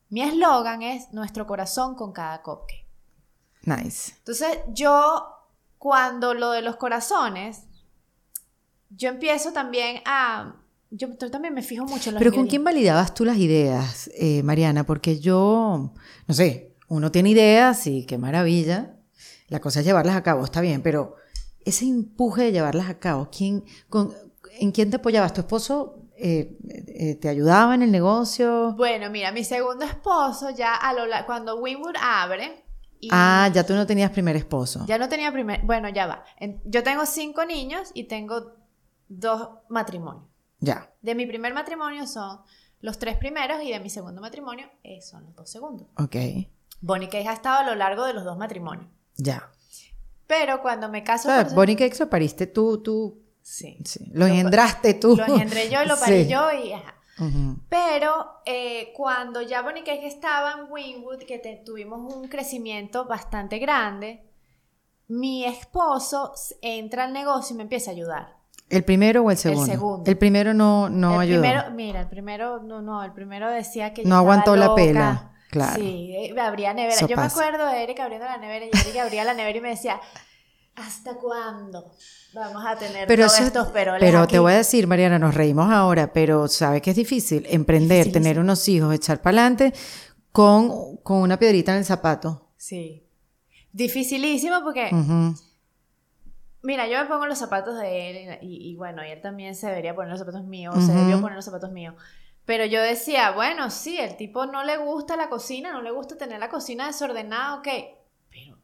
Speaker 1: Mi eslogan es nuestro corazón con cada cupcake.
Speaker 2: Nice.
Speaker 1: Entonces, yo, cuando lo de los corazones, yo empiezo también a. Yo, yo también me fijo mucho en los
Speaker 2: Pero ¿con quién validabas tú las ideas, eh, Mariana? Porque yo, no sé, uno tiene ideas y qué maravilla. La cosa es llevarlas a cabo, está bien, pero ese empuje de llevarlas a cabo, ¿quién, con, ¿en quién te apoyabas? ¿Tu esposo eh, eh, te ayudaba en el negocio?
Speaker 1: Bueno, mira, mi segundo esposo ya a lo cuando Winwood abre. y
Speaker 2: Ah, ya tú no tenías primer esposo.
Speaker 1: Ya no tenía primer. Bueno, ya va. Yo tengo cinco niños y tengo dos matrimonios.
Speaker 2: Ya,
Speaker 1: De mi primer matrimonio son los tres primeros y de mi segundo matrimonio eh, son los dos segundos.
Speaker 2: ok,
Speaker 1: Bonnie Cake ha estado a lo largo de los dos matrimonios.
Speaker 2: ya.
Speaker 1: Pero cuando me
Speaker 2: O
Speaker 1: caso
Speaker 2: sea,
Speaker 1: por-
Speaker 2: Bonnie Cakes lo pariste tú, tú,
Speaker 1: Sí.
Speaker 2: sí, lo engendraste tú.
Speaker 1: Lo engendré yo y lo parí
Speaker 2: Sí.
Speaker 1: yo y ajá. Pero eh, cuando ya Bonnie Cake estaba en Wingwood, que te- tuvimos un crecimiento bastante grande, mi esposo entra al negocio y me empieza a ayudar.
Speaker 2: ¿El primero o el segundo?
Speaker 1: segundo.
Speaker 2: El primero no, no
Speaker 1: el
Speaker 2: ayudó.
Speaker 1: primero, mira, el primero, no, no, el primero decía que yo
Speaker 2: No
Speaker 1: estaba
Speaker 2: aguantó la pela, claro.
Speaker 1: Sí, eh, abría nevera.
Speaker 2: Eso
Speaker 1: yo
Speaker 2: pasa.
Speaker 1: me acuerdo de Eric abriendo la nevera y Eric abría la nevera y me decía, ¿hasta cuándo vamos a tener
Speaker 2: Pero,
Speaker 1: todos
Speaker 2: eso-
Speaker 1: estos peroles
Speaker 2: pero
Speaker 1: aquí?
Speaker 2: te voy a decir, Mariana, nos reímos ahora, pero sabes que es difícil emprender, tener unos hijos, echar para adelante con, con una piedrita en el zapato.
Speaker 1: Sí. Dificilísimo porque, mira, yo me pongo los zapatos de él y, bueno, y él también se debería poner los zapatos míos,
Speaker 2: Ujú.
Speaker 1: se debió poner los zapatos míos. Pero yo decía, bueno, sí, el tipo no le gusta la cocina, no le gusta tener la cocina desordenada, ok. Pero,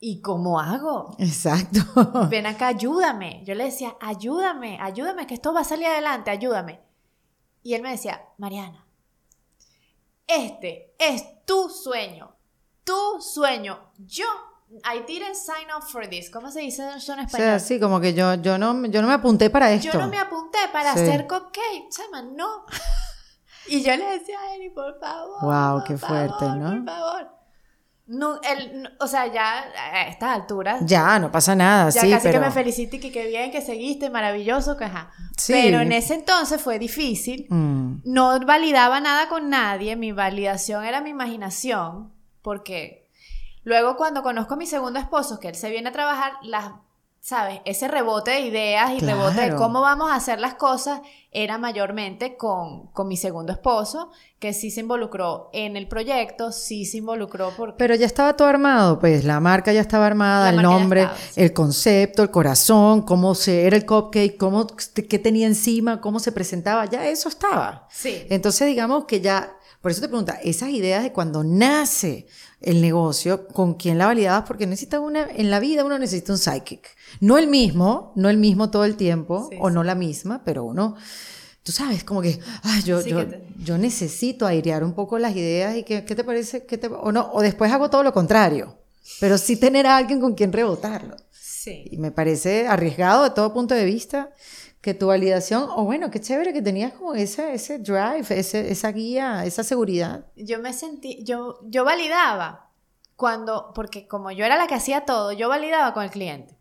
Speaker 1: ¿y cómo hago?
Speaker 2: Exacto.
Speaker 1: Ven acá, ayúdame. Yo le decía, ayúdame, ayúdame, que esto va a salir adelante, ayúdame. Y él me decía, Mariana, este es tu sueño, tu sueño. Yo, I didn't sign up for this. ¿Cómo se dice eso en
Speaker 2: O
Speaker 1: español?
Speaker 2: sea, sí, como que yo, yo, no, yo no me apunté para esto.
Speaker 1: Yo no me apunté para
Speaker 2: Sí.
Speaker 1: hacer cupcake, chama, no. Y yo le decía Eri, por favor. Por
Speaker 2: qué fuerte,
Speaker 1: favor,
Speaker 2: ¿no?
Speaker 1: Por favor. No, el- no, o sea, ya a estas alturas,
Speaker 2: Ya, no pasa nada,
Speaker 1: ya
Speaker 2: sí,
Speaker 1: casi
Speaker 2: pero...
Speaker 1: que me felicite y que qué bien, que seguiste, maravilloso, que ajá.
Speaker 2: Sí.
Speaker 1: Pero en ese entonces fue difícil.
Speaker 2: Mm,
Speaker 1: No validaba nada con nadie, mi validación era mi imaginación, porque luego cuando conozco a mi segundo esposo, que él se viene a trabajar, las, ¿sabes? Ese rebote de ideas y rebote de cómo vamos a hacer las cosas era mayormente con, con mi segundo esposo, que sí se involucró en el proyecto, sí se involucró porque...
Speaker 2: Pero ya estaba todo armado, pues la marca ya estaba armada, el nombre,
Speaker 1: estaba, sí.
Speaker 2: el concepto, el corazón, cómo se era el cupcake, cómo, qué tenía encima, cómo se presentaba, ya eso estaba.
Speaker 1: Sí.
Speaker 2: Entonces, digamos que ya, por eso te pregunta, esas ideas de cuando nace el negocio, ¿con quién la validabas? Porque necesita una, en la vida uno necesita un psychic. No el mismo, no el mismo todo el tiempo,
Speaker 1: Sí,
Speaker 2: o
Speaker 1: sí.
Speaker 2: no la misma, pero uno, tú sabes, como que, ah, yo,
Speaker 1: Sí,
Speaker 2: yo,
Speaker 1: que te-
Speaker 2: yo necesito airear un poco las ideas y que, ¿qué te parece? ¿Qué te- o no, o después hago todo lo contrario. Pero sí tener a alguien con quien rebotarlo.
Speaker 1: Sí.
Speaker 2: Y me parece arriesgado de todo punto de vista que tu validación, o bueno, qué chévere que tenías como ese, ese drive, ese, esa guía, esa seguridad.
Speaker 1: yo me sentí, yo, yo validaba cuando, porque como yo era la que hacía todo, yo validaba con el cliente.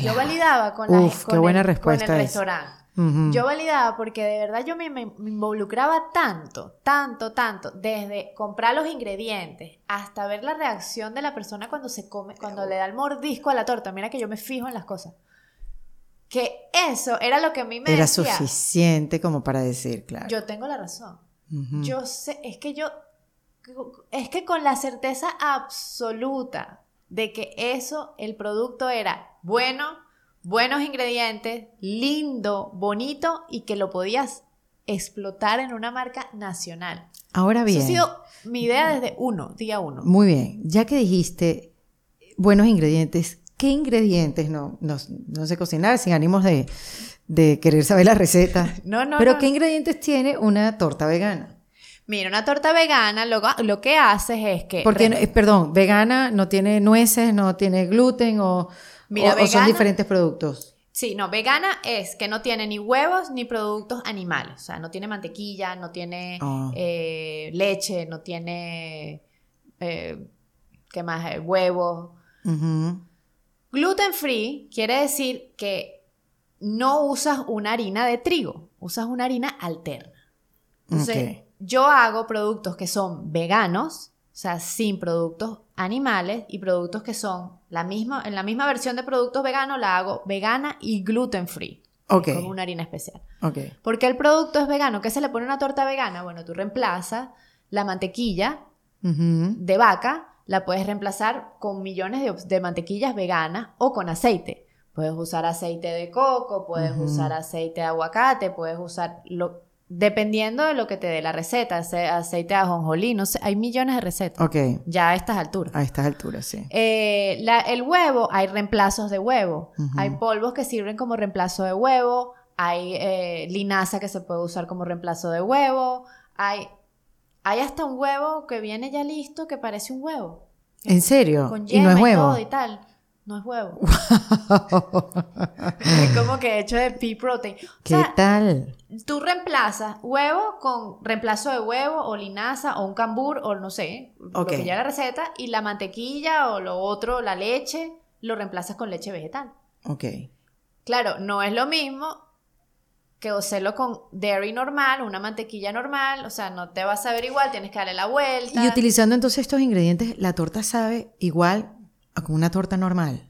Speaker 1: Yo validaba con, la,
Speaker 2: Uf,
Speaker 1: con
Speaker 2: qué buena
Speaker 1: el,
Speaker 2: respuesta
Speaker 1: con el restaurante. Yo validaba porque de verdad yo me, me- me involucraba tanto, tanto, tanto, desde comprar los ingredientes hasta ver la reacción de la persona cuando se come, cuando le da el mordisco a la torta. Mira que yo me fijo en las cosas. Que eso era lo que a mí me
Speaker 2: Era
Speaker 1: decía.
Speaker 2: suficiente como para decir, claro.
Speaker 1: Yo tengo la razón. Yo sé, es que yo, es que con la certeza absoluta de que eso, el producto era bueno, buenos ingredientes, lindo, bonito y que lo podías explotar en una marca nacional.
Speaker 2: Ahora
Speaker 1: Eso
Speaker 2: bien,
Speaker 1: ha sido mi idea desde uno, día uno.
Speaker 2: muy bien, ya que dijiste buenos ingredientes, ¿qué ingredientes no, no, no sé cocinar sin ánimos de, de querer saber la receta?
Speaker 1: No, no,
Speaker 2: Pero
Speaker 1: no.
Speaker 2: ¿qué ingredientes tiene una torta vegana?
Speaker 1: Mira, una torta vegana lo, lo que haces es que...
Speaker 2: Porque, eh, perdón, vegana no tiene nueces, no tiene gluten o,
Speaker 1: Mira,
Speaker 2: o- o son diferentes productos.
Speaker 1: Sí, no, vegana es que no tiene ni huevos ni productos animales. O sea, no tiene mantequilla, no tiene
Speaker 2: Ah.
Speaker 1: eh, leche, no tiene. eh, ¿Qué más? Eh, huevos. Gluten free quiere decir que no usas una harina de trigo, usas una harina alterna. Entonces, yo hago productos que son veganos, o sea, sin productos animales, y productos que son la misma, en la misma versión de productos veganos, la hago vegana y gluten free,
Speaker 2: Ok,
Speaker 1: con una harina especial.
Speaker 2: ok.
Speaker 1: Porque el producto es vegano, ¿qué se le pone a una torta vegana? Bueno, tú reemplazas la mantequilla de vaca, la puedes reemplazar con millones de, mantequillas veganas o con aceite. Puedes usar aceite de coco, puedes usar aceite de aguacate, puedes usar lo dependiendo de lo que te dé la receta, ace- aceite de ajonjolí, no sé, hay millones de recetas
Speaker 2: Ok,
Speaker 1: ya a estas alturas.
Speaker 2: a estas alturas, sí.
Speaker 1: Eh, la- el huevo, hay reemplazos de huevo. Hay polvos que sirven como reemplazo de huevo. Hay eh, linaza que se puede usar como reemplazo de huevo. Hay, hay hasta un huevo que viene ya listo que parece un huevo.
Speaker 2: ¿En serio?
Speaker 1: Con
Speaker 2: ¿Y
Speaker 1: yema
Speaker 2: no es
Speaker 1: y
Speaker 2: huevo?
Speaker 1: todo y tal. no es huevo. es como que hecho de pea protein. O
Speaker 2: ¿Qué
Speaker 1: sea,
Speaker 2: tal?
Speaker 1: tú reemplazas huevo con reemplazo de huevo o linaza o un cambur o no sé,
Speaker 2: Ok.
Speaker 1: lo que lleva la receta y la mantequilla o lo otro, la leche, lo reemplazas con leche vegetal.
Speaker 2: Ok.
Speaker 1: Claro, no es lo mismo que hacerlo con dairy normal, una mantequilla normal, o sea, no te va a saber igual, tienes que darle la vuelta.
Speaker 2: Y utilizando entonces estos ingredientes, la torta sabe igual a como una torta normal.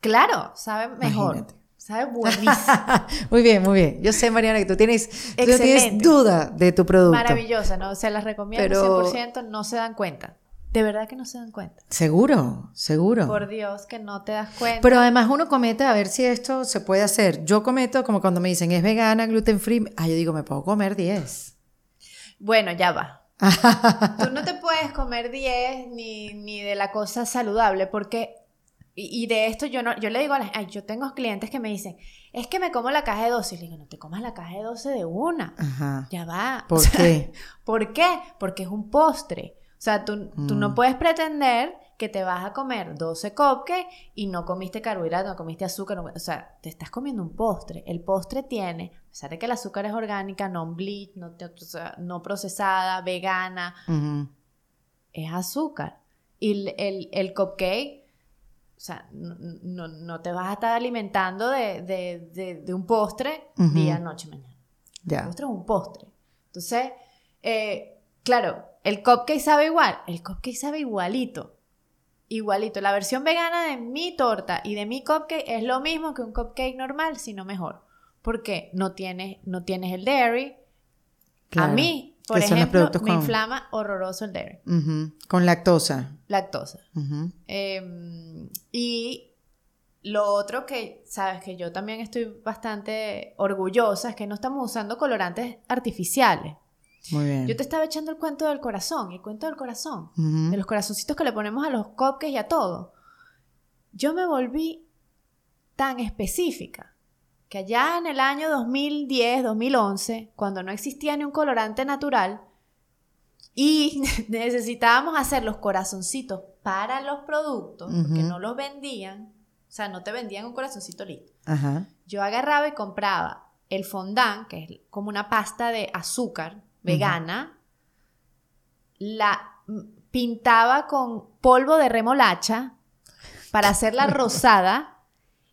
Speaker 1: Claro, sabe mejor.
Speaker 2: Imagínate.
Speaker 1: Sabe buenísimo.
Speaker 2: muy bien, muy bien. Yo sé, Mariana, que tú tienes, tú no tienes duda de tu producto.
Speaker 1: Maravillosa, ¿no? Se las recomiendo
Speaker 2: Pero-
Speaker 1: 100%, no se dan cuenta. De verdad que no se dan cuenta.
Speaker 2: Seguro, seguro.
Speaker 1: Por Dios, que no te das cuenta.
Speaker 2: Pero además uno comete a ver si esto se puede hacer. Yo cometo como cuando me dicen es vegana, gluten free. Ah, yo digo, me puedo comer 10.
Speaker 1: Bueno, ya va. Tú no te puedes comer 10 ni, ni de la cosa saludable porque... Y, de esto yo no, yo le digo a las, ay, yo tengo clientes que me dicen, es que me como la caja de 12. Y le digo, no te comas la caja de 12 de una.
Speaker 2: Ajá.
Speaker 1: Ya va.
Speaker 2: ¿Por
Speaker 1: O sea,
Speaker 2: qué?
Speaker 1: ¿Por qué? Porque es un postre. O sea, tú, tú no
Speaker 2: Mm.
Speaker 1: puedes pretender que te vas a comer 12 cupcakes y no comiste carbohidratos, no comiste azúcar. no- o sea, te estás comiendo un postre. El postre tiene, a pesar de que el azúcar es orgánica, non-bleach, no, te- o sea, no procesada, vegana, es azúcar. Y el, el, el cupcake, o sea, no, no- no te vas a estar alimentando de, de- de- de un postre día, noche, mañana. El
Speaker 2: Ya.
Speaker 1: postre es un postre. Entonces, eh, claro, el cupcake sabe igual. El cupcake sabe igualito. Igualito. La versión vegana de mi torta y de mi cupcake es lo mismo que un cupcake normal, sino mejor. Porque no tienes, no tienes el dairy.
Speaker 2: Claro.
Speaker 1: A mí, por ejemplo, me
Speaker 2: con-
Speaker 1: inflama horroroso el dairy.
Speaker 2: Con lactosa.
Speaker 1: Lactosa. Eh, y lo otro que, sabes, que yo también estoy bastante orgullosa es que no estamos usando colorantes artificiales.
Speaker 2: Muy bien.
Speaker 1: Yo te estaba echando el cuento del corazón, el cuento del corazón, de los corazoncitos que le ponemos a los cupcakes y a todo. Yo me volví tan específica que allá en el año 2010, 2011, cuando no existía ni un colorante natural y necesitábamos hacer los corazoncitos para los productos, porque
Speaker 2: Ujú.
Speaker 1: no los vendían, o sea, no te vendían un corazoncito listo.
Speaker 2: Ajá.
Speaker 1: Yo agarraba y compraba el fondant, que es como una pasta de azúcar vegana, la pintaba con polvo de remolacha para hacerla rosada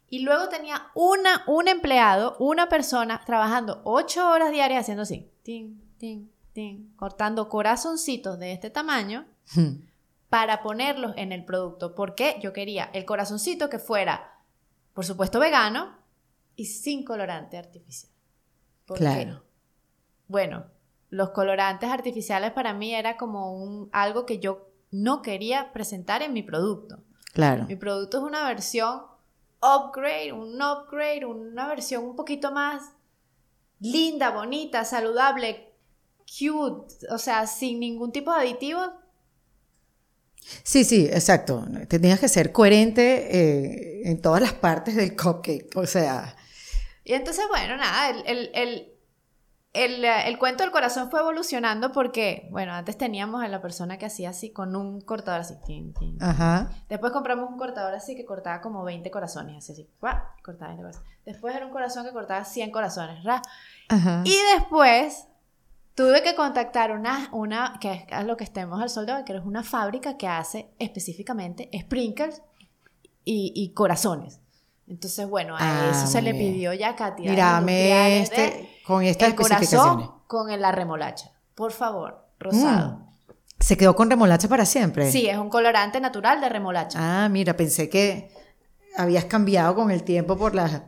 Speaker 1: y luego tenía una, un empleado, una persona trabajando ocho horas diarias haciendo así, tin, tin, tin, cortando corazoncitos de este tamaño para ponerlos en el producto, porque yo quería el corazoncito que fuera, por supuesto, vegano y sin colorante artificial. ¿Por qué?
Speaker 2: Claro.
Speaker 1: Bueno, los colorantes artificiales para mí era como un, algo que yo no quería presentar en mi producto.
Speaker 2: Claro.
Speaker 1: Mi producto es una versión upgrade, un upgrade, una versión un poquito más linda, bonita, saludable, cute, o sea, sin ningún tipo de aditivos.
Speaker 2: Sí, sí, exacto. Tenías que ser coherente eh, en todas las partes del cupcake. O sea,
Speaker 1: Y entonces, bueno, nada, el, el, el, el, el cuento del corazón fue evolucionando porque, bueno, antes teníamos a la persona que hacía así con un cortador así. tin, tin.
Speaker 2: ajá.
Speaker 1: Después compramos un cortador así que cortaba como 20 corazones, así, así. ¡guau! Cortaba 20 corazones. Después era un corazón que cortaba 100 corazones, ¿ra?
Speaker 2: Ajá.
Speaker 1: Y después tuve que contactar una, una que es lo que estemos al sol de hoy, que es una fábrica que hace específicamente sprinkles y, y corazones. Entonces, bueno, a
Speaker 2: Ah,
Speaker 1: eso se le pidió ya cantidad
Speaker 2: Mírame este, con estas
Speaker 1: el corazón con la remolacha. Por favor, rosado.
Speaker 2: Mm. ¿Se quedó con remolacha para siempre?
Speaker 1: Sí, es un colorante natural de remolacha.
Speaker 2: Ah, mira, pensé que habías cambiado con el tiempo por las,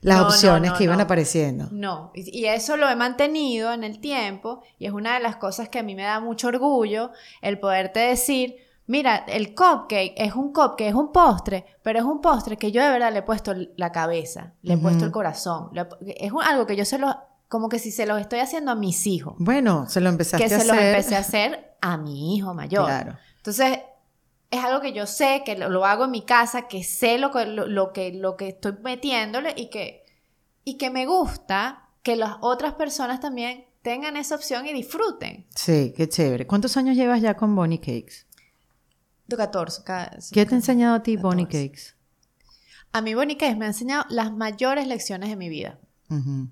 Speaker 2: las
Speaker 1: No,
Speaker 2: opciones
Speaker 1: no,
Speaker 2: que iban apareciendo.
Speaker 1: No, y eso lo he mantenido en el tiempo y es una de las cosas que a mí me da mucho orgullo el poderte decir, mira, el cupcake es un cupcake, es un postre, pero es un postre que yo de verdad le he puesto la cabeza, le he puesto el corazón, he- es un- algo que yo se lo, como que si se los estoy haciendo a mis hijos,
Speaker 2: Bueno, se lo empezaste
Speaker 1: que
Speaker 2: a
Speaker 1: se los
Speaker 2: hacer.
Speaker 1: empecé a hacer a mi hijo mayor.
Speaker 2: Claro.
Speaker 1: Entonces, es algo que yo sé, que lo, lo hago en mi casa, que sé lo que, lo, lo que, lo que estoy metiéndole y que, y que me gusta que las otras personas también tengan esa opción y disfruten.
Speaker 2: Sí, qué chévere. ¿Cuántos años llevas ya con Bonnie Cakes?
Speaker 1: De 14. cada-
Speaker 2: ¿Qué te ha enseñado a ti
Speaker 1: 14.
Speaker 2: Bonnie Cakes?
Speaker 1: A mí Bonnie Case me ha enseñado las mayores lecciones de mi vida.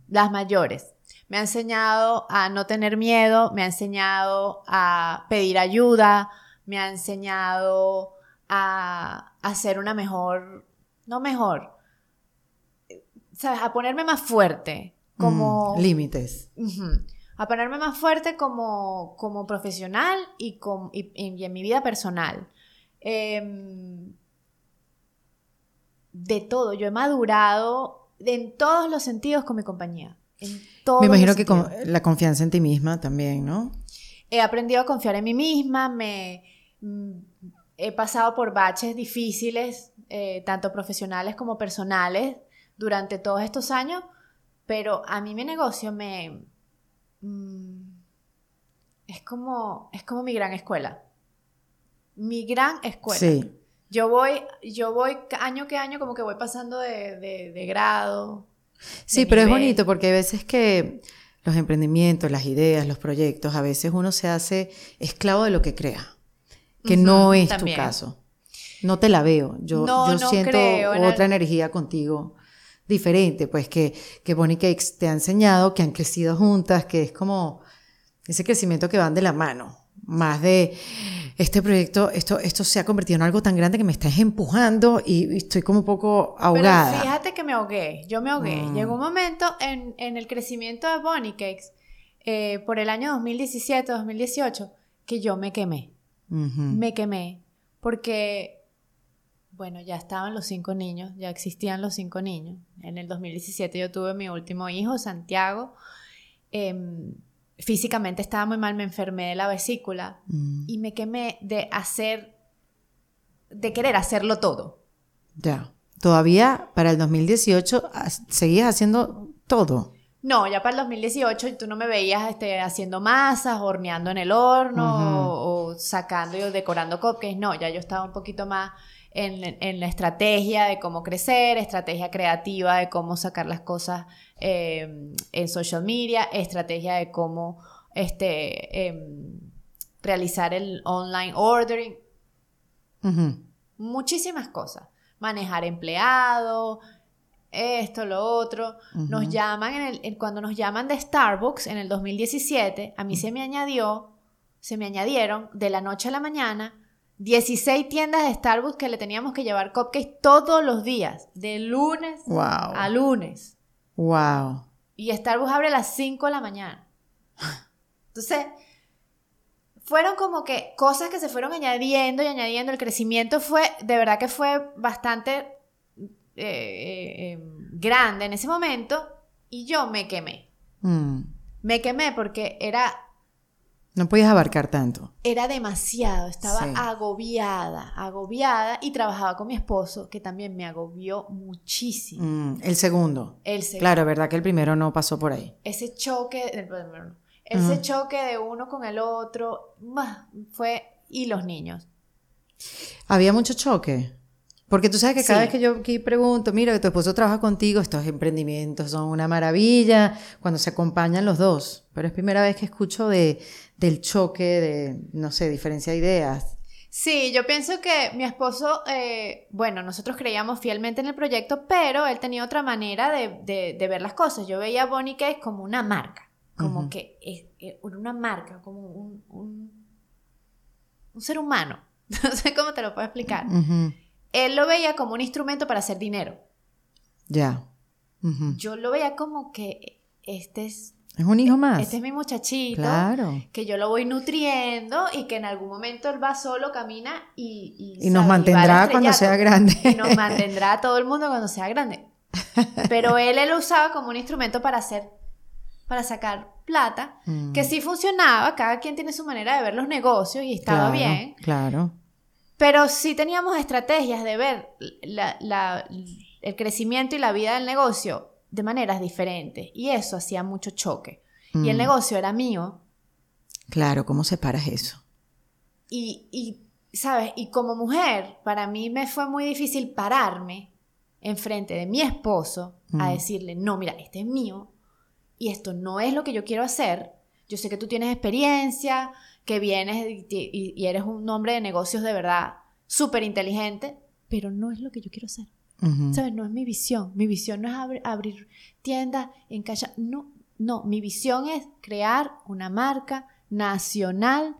Speaker 1: Las mayores. Me ha enseñado a no tener miedo, me ha enseñado a pedir ayuda, me ha enseñado a, a ser una mejor, no mejor, ¿sabes? A ponerme más fuerte, como...
Speaker 2: Mm, límites.
Speaker 1: A ponerme más fuerte como, como profesional y- y en mi vida personal. Em, de todo, yo he madurado en todos los sentidos con mi compañía. En todos
Speaker 2: Me imagino que con la confianza en ti misma también, ¿no?
Speaker 1: He aprendido a confiar en mí misma, me, mm, he pasado por baches difíciles, eh, tanto profesionales como personales, durante todos estos años, pero a mí mi negocio me... mm, es, como, es como mi gran escuela. Mi gran escuela.
Speaker 2: Sí.
Speaker 1: Yo voy, yo voy año que año como que voy pasando de, de- de grado.
Speaker 2: Sí,
Speaker 1: de
Speaker 2: pero es bonito porque hay veces que los emprendimientos, las ideas, los proyectos, a veces uno se hace esclavo de lo que crea, que no es
Speaker 1: también.
Speaker 2: tu caso. No te la veo. Yo,
Speaker 1: No,
Speaker 2: yo
Speaker 1: no
Speaker 2: siento
Speaker 1: en
Speaker 2: otra energía contigo diferente, pues que, que Bonnie Cakes te ha enseñado, que han crecido juntas, que es como ese crecimiento que van de la mano, más de este proyecto, esto, esto se ha convertido en algo tan grande que me estás empujando y, y estoy como un poco ahogada.
Speaker 1: Pero fíjate que me ahogué, yo me ahogué.
Speaker 2: Mm.
Speaker 1: Llegó un momento en, en el crecimiento de Bonnie Cakes, eh, por el año 2017, 2018, que yo me quemé. Me quemé porque, bueno, ya estaban los cinco niños, ya existían los cinco niños. En el 2017 yo tuve mi último hijo, Santiago. Em, físicamente estaba muy mal, me enfermé de la vesícula
Speaker 2: Mm,
Speaker 1: y me quemé de hacer, de querer hacerlo todo.
Speaker 2: Ya. Todavía para el 2018 has- seguías haciendo todo.
Speaker 1: No, ya para el 2018 tú no me veías este, haciendo masas, horneando en el horno o, o sacando y decorando cupcakes. No, ya yo estaba un poquito más en, en la estrategia de cómo crecer, estrategia creativa de cómo sacar las cosas eh, en social media, estrategia de cómo este, em, realizar el online ordering, muchísimas cosas. Manejar empleados, esto, lo otro. Nos llaman, en el, en- cuando nos llaman de Starbucks en el 2017, a mí se me añadió, se me añadieron de la noche a la mañana 16 tiendas de Starbucks que le teníamos que llevar cupcakes todos los días, de lunes
Speaker 2: Wow.
Speaker 1: a lunes.
Speaker 2: Wow.
Speaker 1: Y Starbucks abre a las 5 de la mañana. Entonces, fueron como que cosas que se fueron añadiendo y añadiendo. El crecimiento fue, de verdad que fue bastante eh, eh, eh, grande en ese momento. Y yo me quemé.
Speaker 2: Mm.
Speaker 1: Me quemé porque era,
Speaker 2: No podías abarcar tanto.
Speaker 1: era demasiado. Estaba
Speaker 2: Sí.
Speaker 1: agobiada, agobiada. Y trabajaba con mi esposo, que también me agobió muchísimo.
Speaker 2: Mm, El segundo.
Speaker 1: El segundo.
Speaker 2: Claro, verdad que el primero no pasó por ahí.
Speaker 1: ese choque, ese choque de uno con el otro, bah, fue, y los niños.
Speaker 2: Había mucho choque. Porque tú sabes que cada
Speaker 1: Sí.
Speaker 2: vez que yo aquí pregunto, mira, que tu esposo trabaja contigo, estos emprendimientos son una maravilla cuando se acompañan los dos. Pero es primera vez que escucho de, del choque, de, no sé, diferencia de ideas.
Speaker 1: Sí, yo pienso que mi esposo, eh, bueno, nosotros creíamos fielmente en el proyecto, pero él tenía otra manera de, de- de ver las cosas. Yo veía a Bonnie Case como una marca, como que es es una marca, como un, un, un ser humano. No sé cómo te lo puedo explicar.
Speaker 2: Ujú.
Speaker 1: Él lo veía como un instrumento para hacer dinero.
Speaker 2: Ya.
Speaker 1: Yo lo veía como que este es,
Speaker 2: Es un hijo más.
Speaker 1: este es mi muchachito.
Speaker 2: Claro.
Speaker 1: que yo lo voy nutriendo y que en algún momento él va solo, camina y... Y,
Speaker 2: Y nos
Speaker 1: sabe,
Speaker 2: mantendrá cuando sea grande.
Speaker 1: Y nos mantendrá a todo el mundo cuando sea grande. Pero él, él lo usaba como un instrumento para hacer, para sacar plata,
Speaker 2: Mm.
Speaker 1: que sí funcionaba, cada quien tiene su manera de ver los negocios y estaba
Speaker 2: Claro,
Speaker 1: bien,
Speaker 2: Claro.
Speaker 1: Pero sí teníamos estrategias de ver la- la- el crecimiento y la vida del negocio de maneras diferentes y eso hacía mucho choque. Y el
Speaker 2: Mm.
Speaker 1: negocio era mío,
Speaker 2: Claro, ¿cómo separas eso?
Speaker 1: Y, y, ¿sabes? Y como mujer, para mí me fue muy difícil pararme enfrente de mi esposo a
Speaker 2: Mm.
Speaker 1: decirle, no, mira, este es mío y esto no es lo que yo quiero hacer. Yo sé que tú tienes experiencia, que vienes y, y- y eres un hombre de negocios de verdad súper inteligente, pero no es lo que yo quiero hacer. ¿Sabes? No es mi visión. Mi visión no es abrir tiendas en calle. No, no. Mi visión es crear una marca nacional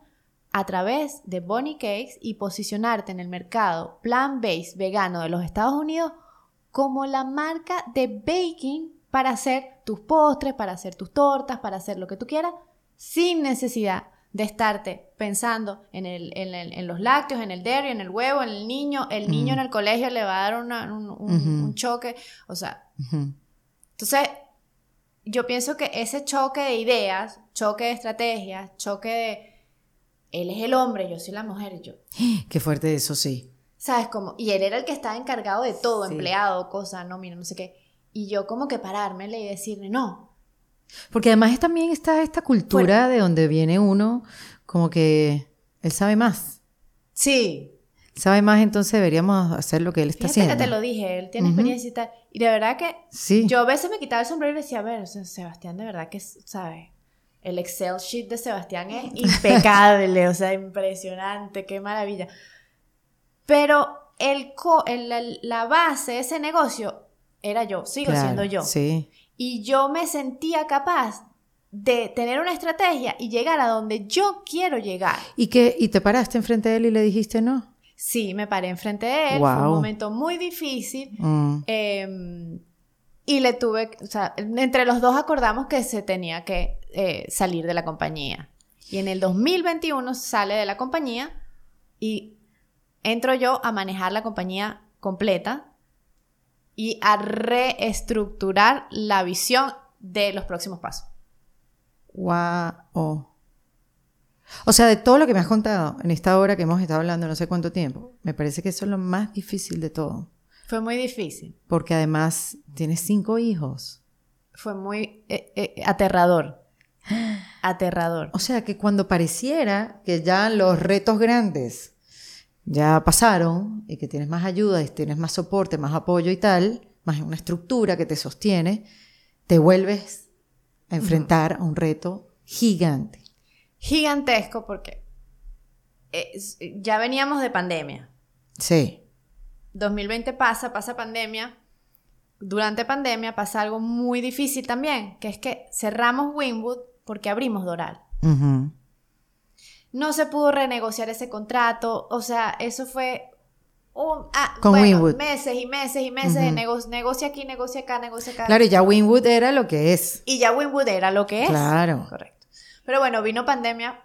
Speaker 1: a través de Bonnie Cakes y posicionarte en el mercado plant-based vegano de los Estados Unidos como la marca de baking para hacer tus postres, para hacer tus tortas, para hacer lo que tú quieras, sin necesidad de estarte pensando en, el, en, los lácteos, en el dairy, en el huevo, en el niño. El niño en el colegio le va a dar un, choque. O sea, entonces yo pienso que ese choque de ideas, choque de estrategias, choque de... Él es el hombre, yo soy la mujer, yo...
Speaker 2: Qué fuerte eso, sí.
Speaker 1: ¿Sabes cómo? Y él era el que estaba encargado de todo, empleado, cosas, no, mira, no sé qué. Y yo como que parármele y decirle, no.
Speaker 2: Porque además también está esta cultura de donde viene uno como que él sabe más.
Speaker 1: Sí.
Speaker 2: Sabe más, entonces deberíamos hacer lo que él está haciendo.
Speaker 1: que te lo dije, él tiene experiencia y tal. Y de verdad que sí. yo a veces me quitaba el sombrero y decía, a ver, Sebastián de verdad que sabe. El Excel sheet de Sebastián es impecable, o sea, impresionante, qué maravilla. Pero el, la base de ese negocio era yo, sigo siendo yo.
Speaker 2: Sí.
Speaker 1: Y yo me sentía capaz de tener una estrategia y llegar a donde yo quiero llegar.
Speaker 2: ¿Y, qué, y te paraste enfrente de él y le dijiste no?
Speaker 1: Sí, me paré enfrente de él. Fue un momento muy difícil. Mm. Em, y le tuve, o sea, entre los dos acordamos que se tenía que eh, salir de la compañía. Y en el 2021 sale de la compañía y entro yo a manejar la compañía completa y a reestructurar la visión de los próximos pasos.
Speaker 2: Wow. O sea, de todo lo que me has contado en esta hora que hemos estado hablando no sé cuánto tiempo, me parece que eso es lo más difícil de todo.
Speaker 1: Fue muy difícil.
Speaker 2: Porque además tienes cinco hijos.
Speaker 1: Fue muy eh, eh, aterrador. Aterrador.
Speaker 2: O sea, que cuando pareciera que ya los retos grandes ya pasaron y que tienes más ayuda y tienes más soporte, más apoyo y tal, más una estructura que te sostiene, te vuelves a enfrentar a un reto gigante.
Speaker 1: Gigantesco porque ya veníamos de pandemia.
Speaker 2: Sí.
Speaker 1: 2020 pasa, pasa pandemia. Durante pandemia pasa algo muy difícil también, que es que cerramos Winwood porque abrimos Doral no se pudo renegociar ese contrato, o sea, eso fue un, ah,
Speaker 2: Con Winwood.
Speaker 1: meses y meses y meses de negocio, aquí, negocia acá, negocia acá.
Speaker 2: Claro, y ya Winwood era lo que es.
Speaker 1: Y ya Winwood era lo que es.
Speaker 2: Claro.
Speaker 1: Correcto. Pero bueno, vino pandemia,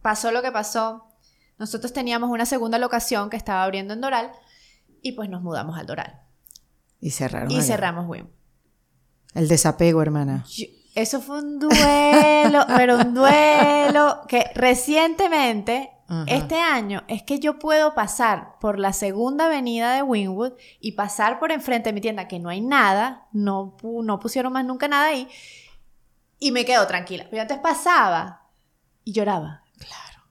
Speaker 1: pasó lo que pasó. Nosotros teníamos una segunda locación que estaba abriendo en Doral y pues nos mudamos al Doral.
Speaker 2: Y cerraron.
Speaker 1: Y cerramos Winwood.
Speaker 2: El desapego, hermana.
Speaker 1: Eso fue un duelo, pero un duelo que recientemente, este año, es que yo puedo pasar por la segunda avenida de Winwood y pasar por enfrente de mi tienda, que no hay nada, no, no pusieron más nunca nada ahí, y me quedo tranquila. Pero antes pasaba y lloraba.
Speaker 2: Claro.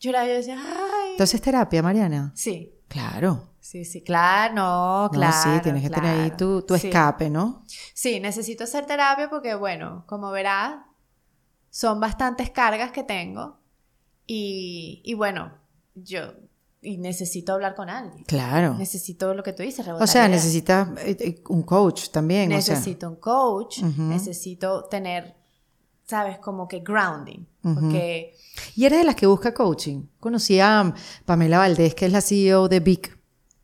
Speaker 1: Lloraba y yo decía, ay.
Speaker 2: Entonces, terapia, Mariana.
Speaker 1: Sí.
Speaker 2: Claro.
Speaker 1: Sí, sí, claro, no, claro.
Speaker 2: sí, tienes que tener ahí tu, escape, ¿no?
Speaker 1: Sí, necesito hacer terapia porque, bueno, como verás, son bastantes cargas que tengo y, y bueno, yo y necesito hablar con alguien.
Speaker 2: Claro.
Speaker 1: Necesito lo que tú dices,
Speaker 2: O sea, necesitas eh, eh, un coach también.
Speaker 1: Necesito un coach, necesito tener, sabes, como que grounding. Porque...
Speaker 2: Y eres de las que busca coaching. Conocí a Pamela Valdés, que es la CEO de Big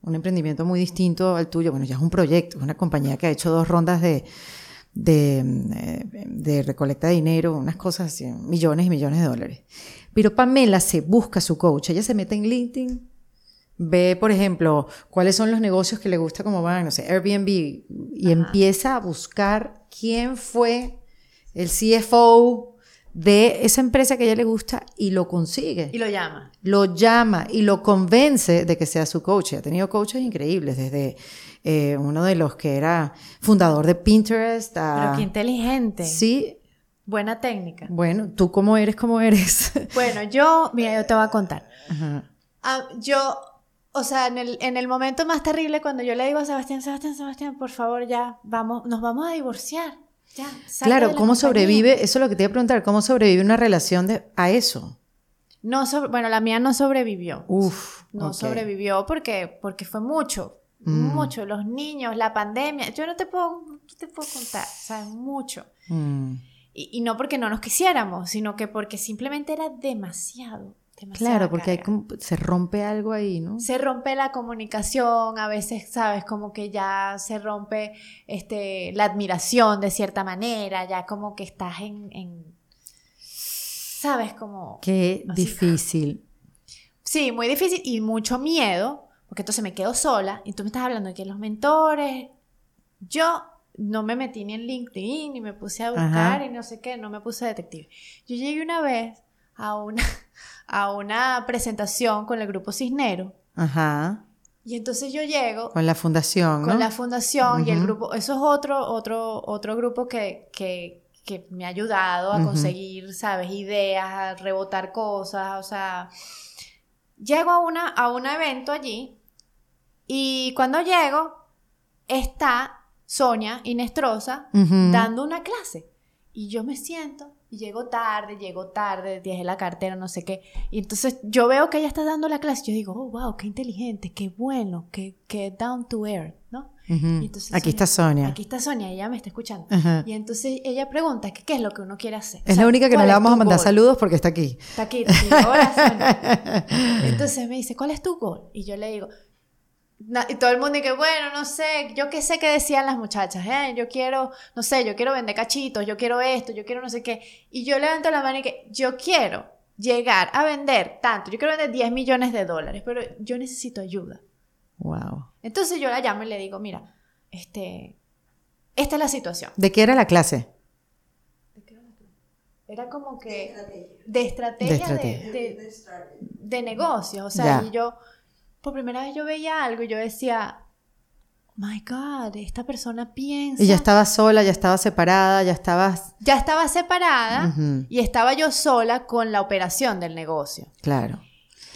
Speaker 2: un emprendimiento muy distinto al tuyo. Bueno, ya es un proyecto, es una compañía que ha hecho dos rondas de, de, eh, de recolecta de dinero, unas cosas así, millones y millones de dólares. Pero Pamela se busca su coach, ella se mete en LinkedIn, ve, por ejemplo, cuáles son los negocios que le gusta, como van, no sé, Airbnb, y empieza a buscar quién fue el CFO de esa empresa que a ella le gusta y lo consigue.
Speaker 1: Y lo llama.
Speaker 2: Lo llama y lo convence de que sea su coach. Ha tenido coaches increíbles, desde eh, uno de los que era fundador de Pinterest a...
Speaker 1: Pero qué inteligente.
Speaker 2: Sí.
Speaker 1: Buena técnica.
Speaker 2: Bueno, ¿tú cómo eres? ¿Cómo eres?
Speaker 1: Bueno, yo, mira, yo te voy a contar. Ah, yo, o sea, en el, en el momento más terrible, cuando yo le digo a Sebastián, Sebastián, Sebastián, por favor, ya, vamos, nos vamos a divorciar
Speaker 2: claro, ¿cómo sobrevive? Eso es lo que te iba a preguntar, ¿cómo sobrevive una relación de, a eso?
Speaker 1: No, bueno, la mía no sobrevivió.
Speaker 2: Uf.
Speaker 1: No sobrevivió porque, porque fue mucho.
Speaker 2: Mm.
Speaker 1: Mucho. Los niños, la pandemia. Yo no te puedo, no te puedo contar, ¿sabes? Mucho.
Speaker 2: Mm.
Speaker 1: Y, y no porque no nos quisiéramos, sino que porque simplemente era demasiado.
Speaker 2: Claro, porque hay como- se rompe algo ahí, ¿no?
Speaker 1: Se rompe la comunicación, a veces, ¿sabes? Como que ya se rompe este, la admiración de cierta manera, ya como que estás en, en- ¿sabes? Como...
Speaker 2: Qué difícil.
Speaker 1: Sí, muy difícil y mucho miedo, porque entonces me quedo sola y tú me estás hablando de que los mentores, yo no me metí ni en LinkedIn, ni me puse a buscar
Speaker 2: Ajá.
Speaker 1: y no sé qué, no me puse detective. Yo llegué una vez a una, a una presentación con el grupo Cisnero
Speaker 2: Ajá.
Speaker 1: y entonces yo llego
Speaker 2: Con la fundación, ¿no?
Speaker 1: con la fundación y el grupo, eso es otro, otro, otro grupo que, que, que me ha ayudado a conseguir, ¿sabes? Ideas, a rebotar cosas, o sea, llego a, una, a un evento allí y cuando llego está Sonia Inestrosa
Speaker 2: Ujú.
Speaker 1: dando una clase y yo me siento y llego tarde, llego tarde, dejé la cartera, no sé qué. Y entonces yo veo que ella está dando la clase. Yo digo, oh, wow, qué inteligente, qué bueno, qué, qué down to earth, ¿no? Y entonces
Speaker 2: Aquí está Sonia.
Speaker 1: Aquí está Sonia, ella me está escuchando.
Speaker 2: Ajá.
Speaker 1: Y entonces ella pregunta, ¿qué, qué es lo que uno quiere hacer? O
Speaker 2: Es
Speaker 1: sea,
Speaker 2: la única que no
Speaker 1: ¿cuál
Speaker 2: le vamos a mandar
Speaker 1: goal?
Speaker 2: saludos porque está aquí.
Speaker 1: Está aquí, está aquí. Hola, Sonia. Entonces me dice, ¿cuál es tu gol? Y yo le digo, y todo el mundo dice, bueno, no sé, yo qué sé qué decían las muchachas, ¿eh? Yo quiero, no sé, yo quiero vender cachitos, yo quiero esto, yo quiero no sé qué. Y yo levanto la mano y que yo quiero llegar a vender tanto, yo quiero vender 10 millones de dólares, pero yo necesito ayuda.
Speaker 2: Wow.
Speaker 1: Entonces yo la llamo y le digo, mira, este, esta es la situación.
Speaker 2: ¿De qué era la clase?
Speaker 1: Era como que de estrategia,
Speaker 2: De estrategia.
Speaker 1: de, de- de negocios. O sea,
Speaker 2: Ya.
Speaker 1: y yo, por primera vez yo veía algo y yo decía, "Oh my God, esta persona piensa.
Speaker 2: Y ya estaba sola, ya estaba separada, ya estabas...
Speaker 1: Ya estaba separada y estaba yo sola con la operación del negocio.
Speaker 2: Claro,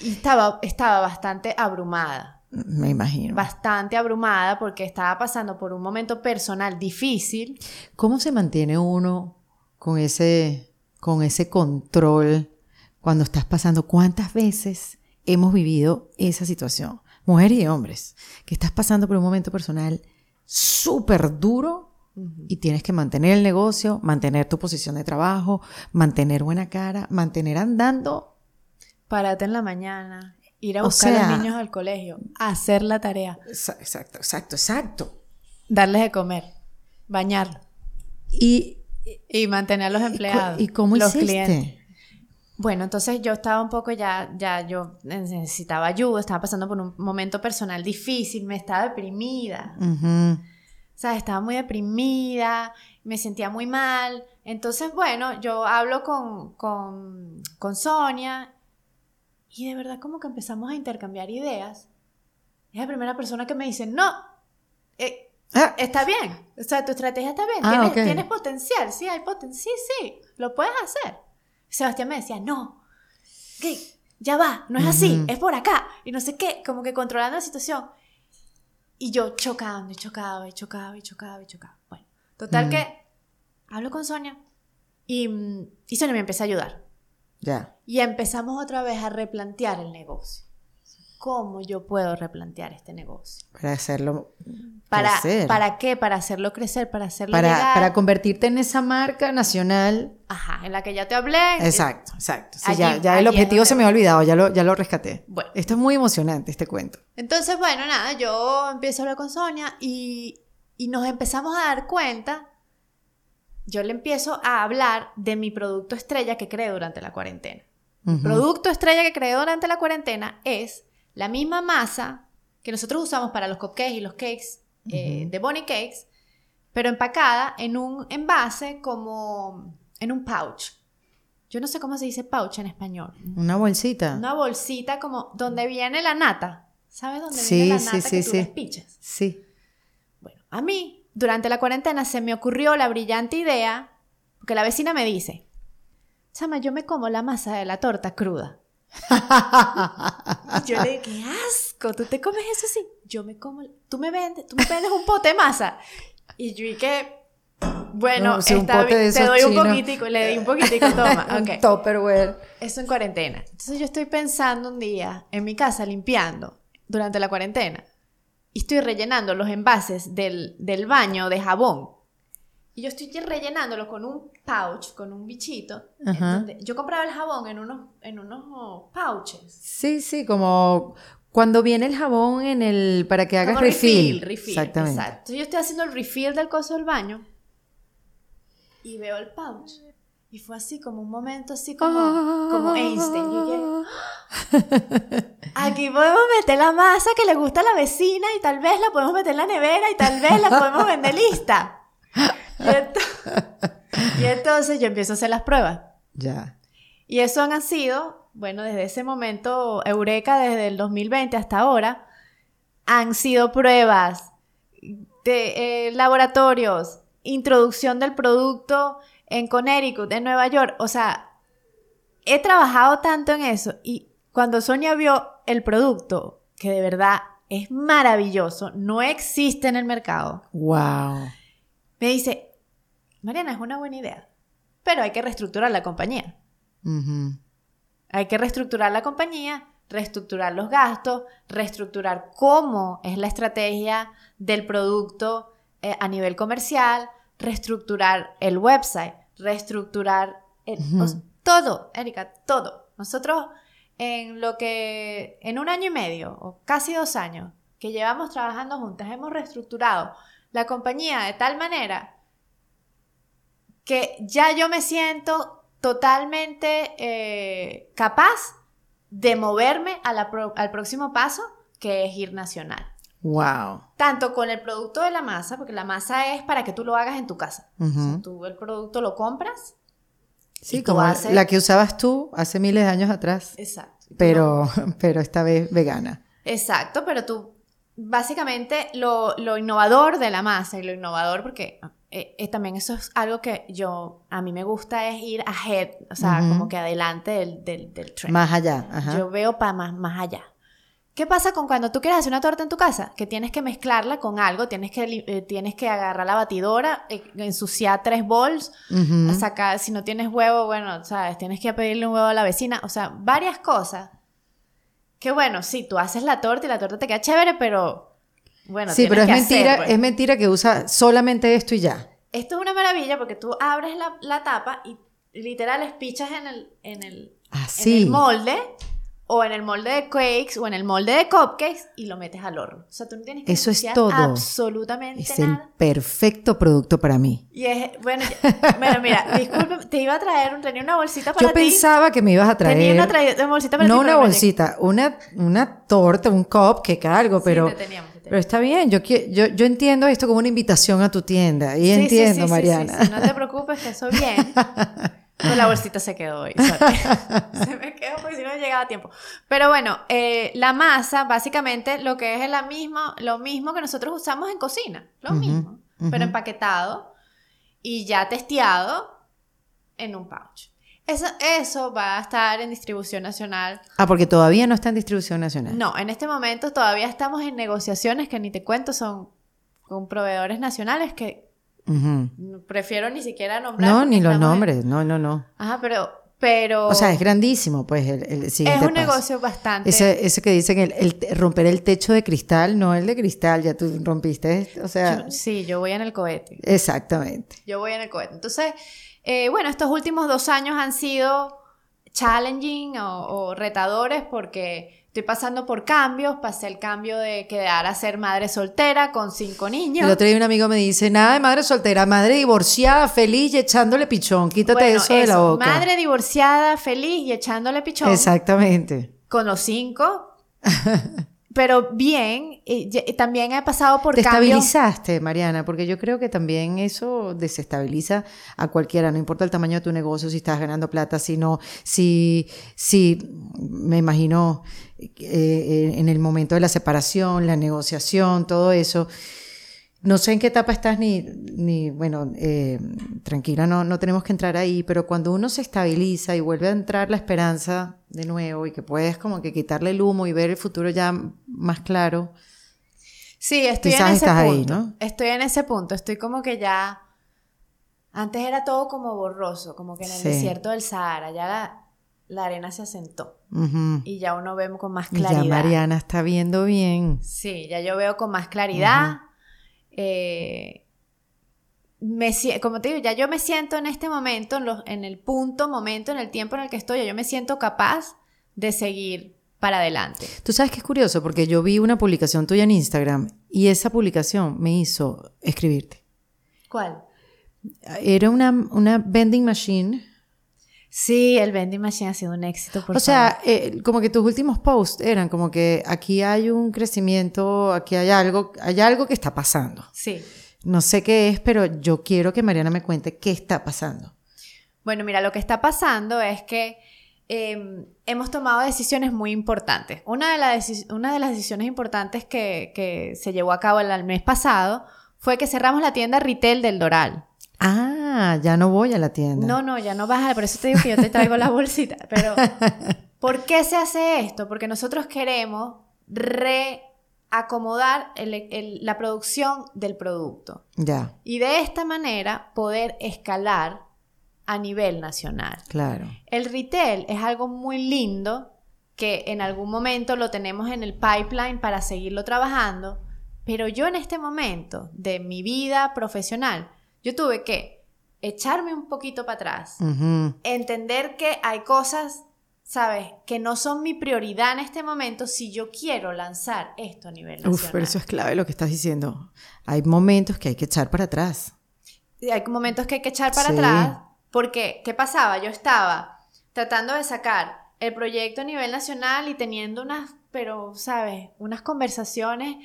Speaker 1: Y estaba, estaba bastante abrumada.
Speaker 2: me imagino.
Speaker 1: Bastante abrumada porque estaba pasando por un momento personal difícil.
Speaker 2: ¿Cómo se mantiene uno con ese, con ese control cuando estás pasando? ¿Cuántas veces hemos vivido esa situación? Mujeres y hombres, que estás pasando por un momento personal súper duro y tienes que mantener el negocio, mantener tu posición de trabajo, mantener buena cara, mantener andando.
Speaker 1: Párate en la mañana, ir a
Speaker 2: O
Speaker 1: buscar a los niños al colegio, hacer la tarea.
Speaker 2: Exa- Exacto, exacto, exacto.
Speaker 1: darles de comer, bañarlos
Speaker 2: Y,
Speaker 1: y mantener a los empleados.
Speaker 2: ¿y cómo
Speaker 1: los
Speaker 2: hiciste?
Speaker 1: clientes. Bueno, entonces yo estaba un poco ya, ya yo necesitaba ayuda, estaba pasando por un momento personal difícil, me estaba deprimida,
Speaker 2: Ujú.
Speaker 1: o sea, estaba muy deprimida, me sentía muy mal. Entonces, bueno, yo hablo con, con, con Sonia y de verdad como que empezamos a intercambiar ideas. Es la primera persona que me dice, no, eh,
Speaker 2: Ah,
Speaker 1: Está bien, o sea, tu estrategia está bien,
Speaker 2: Ah,
Speaker 1: tienes, tienes potencial, sí, hay potencial, sí, sí, lo puedes hacer. Sebastián me decía, no, que ya va, no es así,
Speaker 2: Ujú.
Speaker 1: es por acá, y no sé qué, como que controlando la situación. Y yo chocando, y chocaba, y chocaba, y chocaba, y chocaba. Bueno, total
Speaker 2: Mm.
Speaker 1: que hablo con Sonia, y, y Sonia me empieza a ayudar.
Speaker 2: ya.
Speaker 1: Y empezamos otra vez a replantear el negocio. ¿Cómo yo puedo replantear este negocio?
Speaker 2: Para hacerlo
Speaker 1: ¿Para,
Speaker 2: crecer.
Speaker 1: ¿Para qué? Para hacerlo crecer, para hacerlo
Speaker 2: para,
Speaker 1: llegar.
Speaker 2: para convertirte en esa marca nacional.
Speaker 1: Ajá, en la que ya te hablé.
Speaker 2: Exacto, exacto. Sí,
Speaker 1: allí-
Speaker 2: ya ya el objetivo se me ha olvidado, ya lo, ya lo rescaté.
Speaker 1: Bueno.
Speaker 2: Esto es muy emocionante, este cuento.
Speaker 1: Entonces, bueno, nada, yo empiezo a hablar con Sonia y, y nos empezamos a dar cuenta. Yo le empiezo a hablar de mi producto estrella que creé durante la cuarentena.
Speaker 2: Ujú.
Speaker 1: Producto estrella que creé durante la cuarentena es la misma masa que nosotros usamos para los cupcakes y los cakes eh, de Bonnie Cakes, pero empacada en un envase como en un pouch. Yo no sé cómo se dice pouch en español.
Speaker 2: Una bolsita.
Speaker 1: Una bolsita como donde viene la nata. ¿Sabes dónde
Speaker 2: Sí,
Speaker 1: viene la nata
Speaker 2: sí,
Speaker 1: que tú
Speaker 2: sí.
Speaker 1: despichas?
Speaker 2: Sí.
Speaker 1: Bueno, a mí, durante la cuarentena, se me ocurrió la brillante idea, porque la vecina me dice, Chama, yo me como la masa de la torta cruda. Y yo le digo, qué asco, ¿tú te comes eso así? Yo me como, tú me vendes, tú me vendes un pote de masa. Y yo que, bueno,
Speaker 2: No,
Speaker 1: está bien, te doy un
Speaker 2: chinos.
Speaker 1: poquitico, le di un poquitico, toma, ok.
Speaker 2: Un Tupperware.
Speaker 1: Eso en cuarentena. Entonces yo estoy pensando un día en mi casa limpiando durante la cuarentena y estoy rellenando los envases del, del baño de jabón. Y yo estoy rellenándolo con un pouch, con un bichito. yo compraba el jabón en unos, en unos pouches.
Speaker 2: Sí, sí, como cuando viene el jabón en el para que hagas
Speaker 1: Como
Speaker 2: refill.
Speaker 1: refill.
Speaker 2: Exactamente.
Speaker 1: Exacto. Entonces yo estoy haciendo el refill del coso del baño y veo el pouch. Y fue así como un momento así como, como Einstein. Yo "Ah, aquí podemos meter la masa que le gusta a la vecina y tal vez la podemos meter en la nevera y tal vez la podemos vender lista. Y, ento- y entonces yo empiezo a hacer las pruebas.
Speaker 2: Ya.
Speaker 1: Y eso han sido, bueno, desde ese momento, Eureka, desde el 2020 hasta ahora, han sido pruebas de eh, laboratorios, introducción del producto en Connecticut, en Nueva York. O sea, he trabajado tanto en eso y cuando Sonia vio el producto, que de verdad es maravilloso, no existe en el mercado,
Speaker 2: Wow.
Speaker 1: me dice, Mariana, es una buena idea, pero hay que reestructurar la compañía. Hay que reestructurar la compañía, reestructurar los gastos, reestructurar cómo es la estrategia del producto eh, a nivel comercial, reestructurar el website, reestructurar el- todo, Erika, todo. Nosotros en lo que en un año y medio o casi dos años que llevamos trabajando juntas hemos reestructurado la compañía de tal manera que ya yo me siento totalmente eh, capaz de moverme a la pro- al próximo paso, que es ir nacional.
Speaker 2: Wow.
Speaker 1: Tanto con el producto de la masa, porque la masa es para que tú lo hagas en tu casa. O sea,
Speaker 2: Ujú.
Speaker 1: tú el producto lo compras.
Speaker 2: Sí, como
Speaker 1: haces-
Speaker 2: la que usabas tú hace miles de años atrás,
Speaker 1: Exacto.
Speaker 2: Pero, pero esta vez vegana.
Speaker 1: Exacto, pero tú, básicamente, lo, lo innovador de la masa y lo innovador, porque eh, eh, también eso es algo que yo, a mí me gusta es ir ahead, o sea,
Speaker 2: Ujú.
Speaker 1: como que adelante del, del, del trend.
Speaker 2: Más allá. Ajá.
Speaker 1: Yo veo para más, más allá. ¿Qué pasa con cuando tú quieres hacer una torta en tu casa? Que tienes que mezclarla con algo, tienes que, eh, tienes que agarrar la batidora, eh, ensuciar tres bols,
Speaker 2: Ujú.
Speaker 1: sacar, si no tienes huevo, bueno, sabes, tienes que pedirle un huevo a la vecina, o sea, varias cosas. Que bueno, sí, tú haces la torta y la torta te queda chévere, pero bueno,
Speaker 2: sí, pero es
Speaker 1: que hacer,
Speaker 2: mentira,
Speaker 1: pues.
Speaker 2: es mentira que usa solamente esto y ya.
Speaker 1: Esto es una maravilla porque tú abres la, la tapa y literal espichas en el, en el, en
Speaker 2: Así.
Speaker 1: el molde o en el molde de cakes o en el molde de cupcakes y lo metes al horno. O sea, tú no tienes que
Speaker 2: Eso es todo.
Speaker 1: absolutamente
Speaker 2: Es el
Speaker 1: nada.
Speaker 2: perfecto producto para mí.
Speaker 1: Y es, bueno, ya- bueno, mira, disculpe, te iba a traer, tenía una bolsita para
Speaker 2: Yo
Speaker 1: ti.
Speaker 2: pensaba que me ibas a traer.
Speaker 1: Tenía una, tra- una bolsita para ti.
Speaker 2: no una bolsita, una, una torta, un cupcake, algo,
Speaker 1: Sí,
Speaker 2: pero,
Speaker 1: teníamos, te teníamos.
Speaker 2: Pero está bien. Yo, yo, yo entiendo esto como una invitación a tu tienda. Y
Speaker 1: Sí,
Speaker 2: entiendo,
Speaker 1: sí, sí,
Speaker 2: Mariana.
Speaker 1: no te preocupes, que eso bien. Pero la bolsita se quedó hoy. se me quedó porque si no llegaba a tiempo. Pero bueno, eh, la masa, básicamente, lo que es la misma, lo mismo que nosotros usamos en cocina. Lo
Speaker 2: Ujú,
Speaker 1: mismo.
Speaker 2: ujú.
Speaker 1: Pero empaquetado y ya testeado en un pouch. Eso, eso va a estar en distribución nacional.
Speaker 2: Ah, porque todavía no está en distribución nacional.
Speaker 1: No, en este momento todavía estamos en negociaciones que ni te cuento, son con proveedores nacionales que
Speaker 2: Ujú.
Speaker 1: prefiero ni siquiera nombrar.
Speaker 2: No, ni los
Speaker 1: estamos en-
Speaker 2: nombres. No, no, no.
Speaker 1: Ajá, pero, pero
Speaker 2: O sea, es grandísimo, pues, el, el
Speaker 1: es
Speaker 2: siguiente
Speaker 1: un
Speaker 2: paso.
Speaker 1: negocio bastante.
Speaker 2: Ese, ese que dicen el, el romper el techo de cristal, no el de cristal, ya tú rompiste, o sea,
Speaker 1: Yo- sí, yo voy en el cohete.
Speaker 2: exactamente.
Speaker 1: Yo voy en el cohete. Entonces, eh, bueno, estos últimos dos años han sido challenging o, o retadores porque estoy pasando por cambios. Pasé el cambio de quedar a ser madre soltera con cinco niños.
Speaker 2: El otro día un amigo me dice, nada de madre soltera, madre divorciada, feliz y echándole pichón, quítate
Speaker 1: Bueno,
Speaker 2: eso de la boca.
Speaker 1: Madre divorciada, feliz y echándole pichón.
Speaker 2: Exactamente.
Speaker 1: Con los cinco. pero bien. y ya- y también he pasado por
Speaker 2: Te
Speaker 1: cambios.
Speaker 2: estabilizaste, Mariana, porque yo creo que también eso desestabiliza a cualquiera, no importa el tamaño de tu negocio, si estás ganando plata, si no, si, si me imagino eh, en el momento de la separación, la negociación, todo eso. No sé en qué etapa estás ni, ni bueno, eh, tranquila, no, no tenemos que entrar ahí, pero cuando uno se estabiliza y vuelve a entrar la esperanza de nuevo y que puedes como que quitarle el humo y ver el futuro ya más claro,
Speaker 1: Sí, estoy en ese
Speaker 2: estás ahí,
Speaker 1: punto.
Speaker 2: ¿no?
Speaker 1: Estoy en ese punto. Estoy como que ya. Antes era todo como borroso, como que en el
Speaker 2: Sí.
Speaker 1: desierto del Sahara. Ya la- la arena se asentó y ya uno ve con más
Speaker 2: Y Ya
Speaker 1: claridad.
Speaker 2: Mariana está viendo bien.
Speaker 1: Sí, ya yo veo con más claridad. Eh, me como te digo, ya yo me siento en este momento, en, los- en el punto, momento, en el tiempo en el que estoy, ya yo me siento capaz de seguir para adelante.
Speaker 2: Tú sabes que es curioso porque yo vi una publicación tuya en Instagram y esa publicación me hizo escribirte.
Speaker 1: ¿Cuál?
Speaker 2: Era una, una vending machine.
Speaker 1: Sí, el vending machine ha sido un éxito, por
Speaker 2: o sea, eh, como que tus últimos posts eran como que aquí hay un crecimiento, aquí hay algo, hay algo que está pasando.
Speaker 1: Sí.
Speaker 2: No sé qué es, pero yo quiero que Mariana me cuente qué está pasando.
Speaker 1: Bueno, mira, lo que está pasando es que eh, hemos tomado decisiones muy importantes. Una de, las deci- una de las decisiones importantes que, que se llevó a cabo el, el mes pasado fue que cerramos la tienda retail del Doral.
Speaker 2: Ah, ya no voy a la tienda.
Speaker 1: No, no, ya no vas a... Por eso te digo que yo te traigo la bolsita. Pero, ¿por qué se hace esto? Porque nosotros queremos reacomodar el- el- la producción del producto.
Speaker 2: Ya,
Speaker 1: Y de esta manera poder escalar a nivel nacional.
Speaker 2: claro.
Speaker 1: El retail es algo muy lindo que en algún momento lo tenemos en el pipeline para seguirlo trabajando, pero yo en este momento de mi vida profesional, yo tuve que echarme un poquito para atrás,
Speaker 2: Ujú.
Speaker 1: entender que hay cosas, ¿sabes?, que no son mi prioridad en este momento si yo quiero lanzar esto a nivel nacional.
Speaker 2: Uf, pero eso es clave lo que estás diciendo. Hay momentos que hay que echar para atrás.
Speaker 1: Hay momentos que hay que echar para
Speaker 2: Sí.
Speaker 1: atrás, porque ¿qué pasaba? Yo estaba tratando de sacar el proyecto a nivel nacional y teniendo unas, pero, ¿sabes? Unas conversaciones,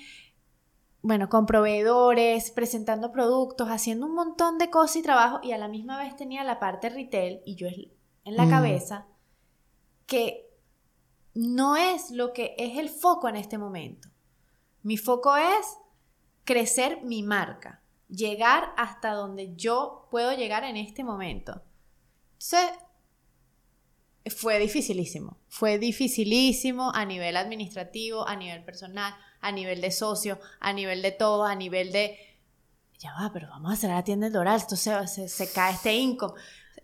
Speaker 1: bueno, con proveedores, presentando productos, haciendo un montón de cosas y trabajo, y a la misma vez tenía la parte retail y yo en la
Speaker 2: Mm.
Speaker 1: cabeza que no es lo que es el foco en este momento. Mi foco es crecer mi marca, llegar hasta donde yo puedo llegar en este momento. Entonces, fue dificilísimo, fue dificilísimo a nivel administrativo, a nivel personal, a nivel de socio, a nivel de todo, a nivel de, ya va, pero vamos a cerrar la tienda del Doral, esto se, se, se cae este income.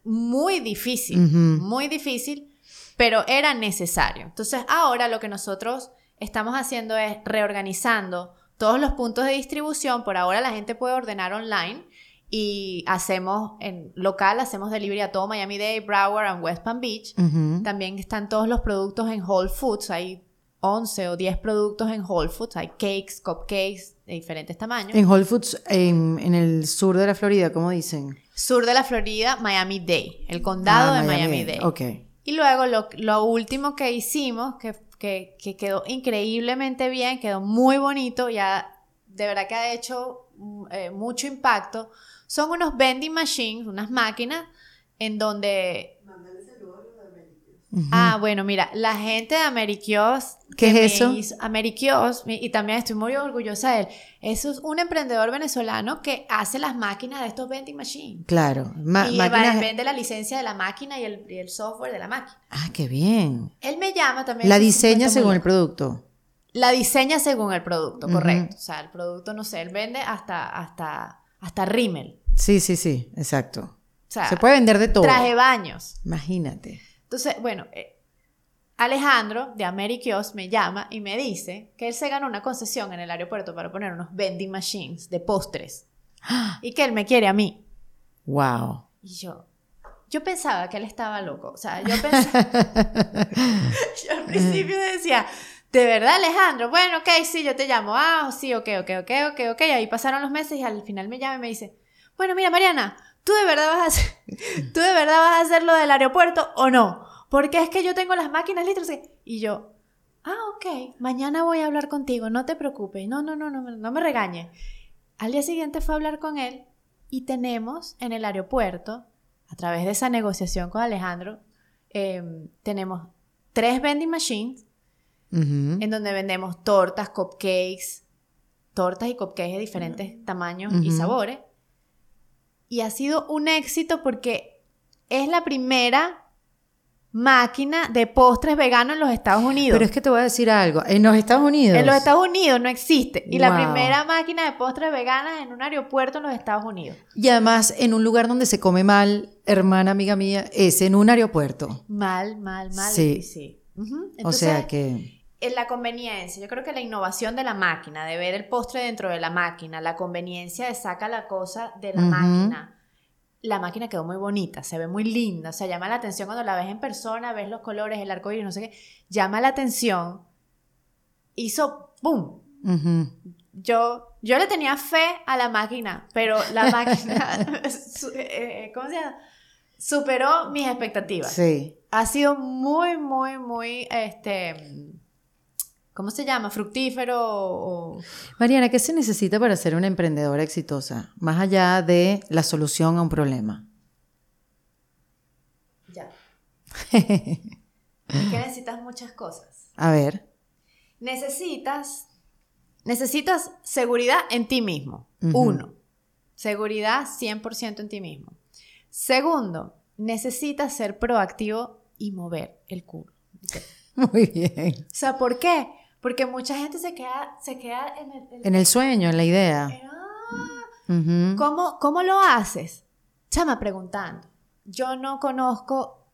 Speaker 1: Muy difícil, muy difícil, pero era necesario. Entonces ahora lo que nosotros estamos haciendo es reorganizando todos los puntos de distribución. Por ahora la gente puede ordenar online y hacemos en local, hacemos delivery a todo Miami-Dade, Broward y West Palm Beach. También están todos los productos en Whole Foods. Hay 11 o 10 productos en Whole Foods. Hay cakes, cupcakes de diferentes tamaños.
Speaker 2: En Whole Foods, en, en el sur de la Florida, ¿cómo dicen?
Speaker 1: Sur de la Florida, Miami-Dade. El condado
Speaker 2: Ah,
Speaker 1: de Miami-Dade.
Speaker 2: Ok.
Speaker 1: Y luego lo, lo último que hicimos, que, que, que quedó increíblemente bien, quedó muy bonito, ya de verdad que ha hecho mm, eh, mucho impacto, son unos vending machines, unas máquinas en donde... Ah, bueno, mira, la gente de Amerikios...
Speaker 2: ¿Qué
Speaker 1: que
Speaker 2: es eso?
Speaker 1: hizo- y también estoy muy orgullosa de él, eso es un emprendedor venezolano que hace las máquinas de estos vending machines.
Speaker 2: Claro. Ma-
Speaker 1: y
Speaker 2: máquinas-
Speaker 1: vende la licencia de la máquina y el, y el software de la máquina.
Speaker 2: Ah, qué bien.
Speaker 1: Él me llama también.
Speaker 2: La diseña según el producto.
Speaker 1: La diseña según el producto, correcto. O sea, el producto, no sé, él vende hasta, hasta, hasta rímel.
Speaker 2: Sí, sí, sí, exacto.
Speaker 1: O sea,
Speaker 2: Se puede vender de todo.
Speaker 1: traje baños.
Speaker 2: Imagínate.
Speaker 1: Entonces, bueno, eh, Alejandro de Amerikios me llama y me dice que él se ganó una concesión en el aeropuerto para poner unos vending machines de postres. Y que él me quiere a mí.
Speaker 2: Wow.
Speaker 1: Y yo, yo pensaba que él estaba loco. O sea, yo pensaba. yo al principio decía, ¿de verdad, Alejandro? Bueno, ok, sí, yo te llamo. Ah, sí, ok, ok, ok, ok, ok. Ahí pasaron los meses y al final me llama y me dice, bueno, mira, Mariana, ¿tú de verdad vas a hacer, ¿tú de verdad vas a hacer lo del aeropuerto o no? Porque es que yo tengo las máquinas listas. no sé qué". Y yo, ah, ok, mañana voy a hablar contigo, no te preocupes. No, no, no, no, me- no me regañes. Al día siguiente fue a hablar con él y tenemos en el aeropuerto, a través de esa negociación con Alejandro, eh, tenemos tres vending machines
Speaker 2: Ujú.
Speaker 1: en donde vendemos tortas, cupcakes, tortas y cupcakes de diferentes tamaños y
Speaker 2: Ujú.
Speaker 1: sabores. Y ha sido un éxito porque es la primera máquina de postres veganos en los Estados Unidos.
Speaker 2: Pero es que te voy a decir algo. En los Estados Unidos.
Speaker 1: En los Estados Unidos no existe. Y la primera máquina de postres veganas en un aeropuerto en los Estados Unidos.
Speaker 2: Y además, en un lugar donde se come mal, hermana amiga mía, es en un aeropuerto.
Speaker 1: Mal, mal, mal.
Speaker 2: Sí.
Speaker 1: sí.
Speaker 2: O
Speaker 1: Entonces,
Speaker 2: sea que.
Speaker 1: La conveniencia, yo creo que la innovación de la máquina, de ver el postre dentro de la máquina, la conveniencia de saca la cosa de la máquina. La máquina quedó muy bonita, se ve muy linda, o sea, llama la atención cuando la ves en persona, ves los colores, el arco iris, no sé qué, llama la atención. Hizo ¡pum!
Speaker 2: ujú.
Speaker 1: Yo, yo le tenía fe a la máquina, pero la máquina, eh, ¿cómo se llama? Superó mis expectativas
Speaker 2: Sí.
Speaker 1: ha sido muy, muy, muy, este, ¿cómo se llama? Fructífero o...
Speaker 2: Mariana, ¿qué se necesita para ser una emprendedora exitosa? Más allá de la solución a un problema.
Speaker 1: Ya. Es que necesitas muchas cosas.
Speaker 2: A ver.
Speaker 1: Necesitas, necesitas seguridad en ti mismo. Uno, seguridad 100% en ti mismo. Segundo, necesitas ser proactivo y mover el culo.
Speaker 2: Muy bien.
Speaker 1: O sea, ¿por qué? Porque mucha gente se queda, se queda en el... en-
Speaker 2: En el sueño, en la idea.
Speaker 1: Ah. ¿Cómo, ¿Cómo lo haces? Chama preguntando. Yo no conozco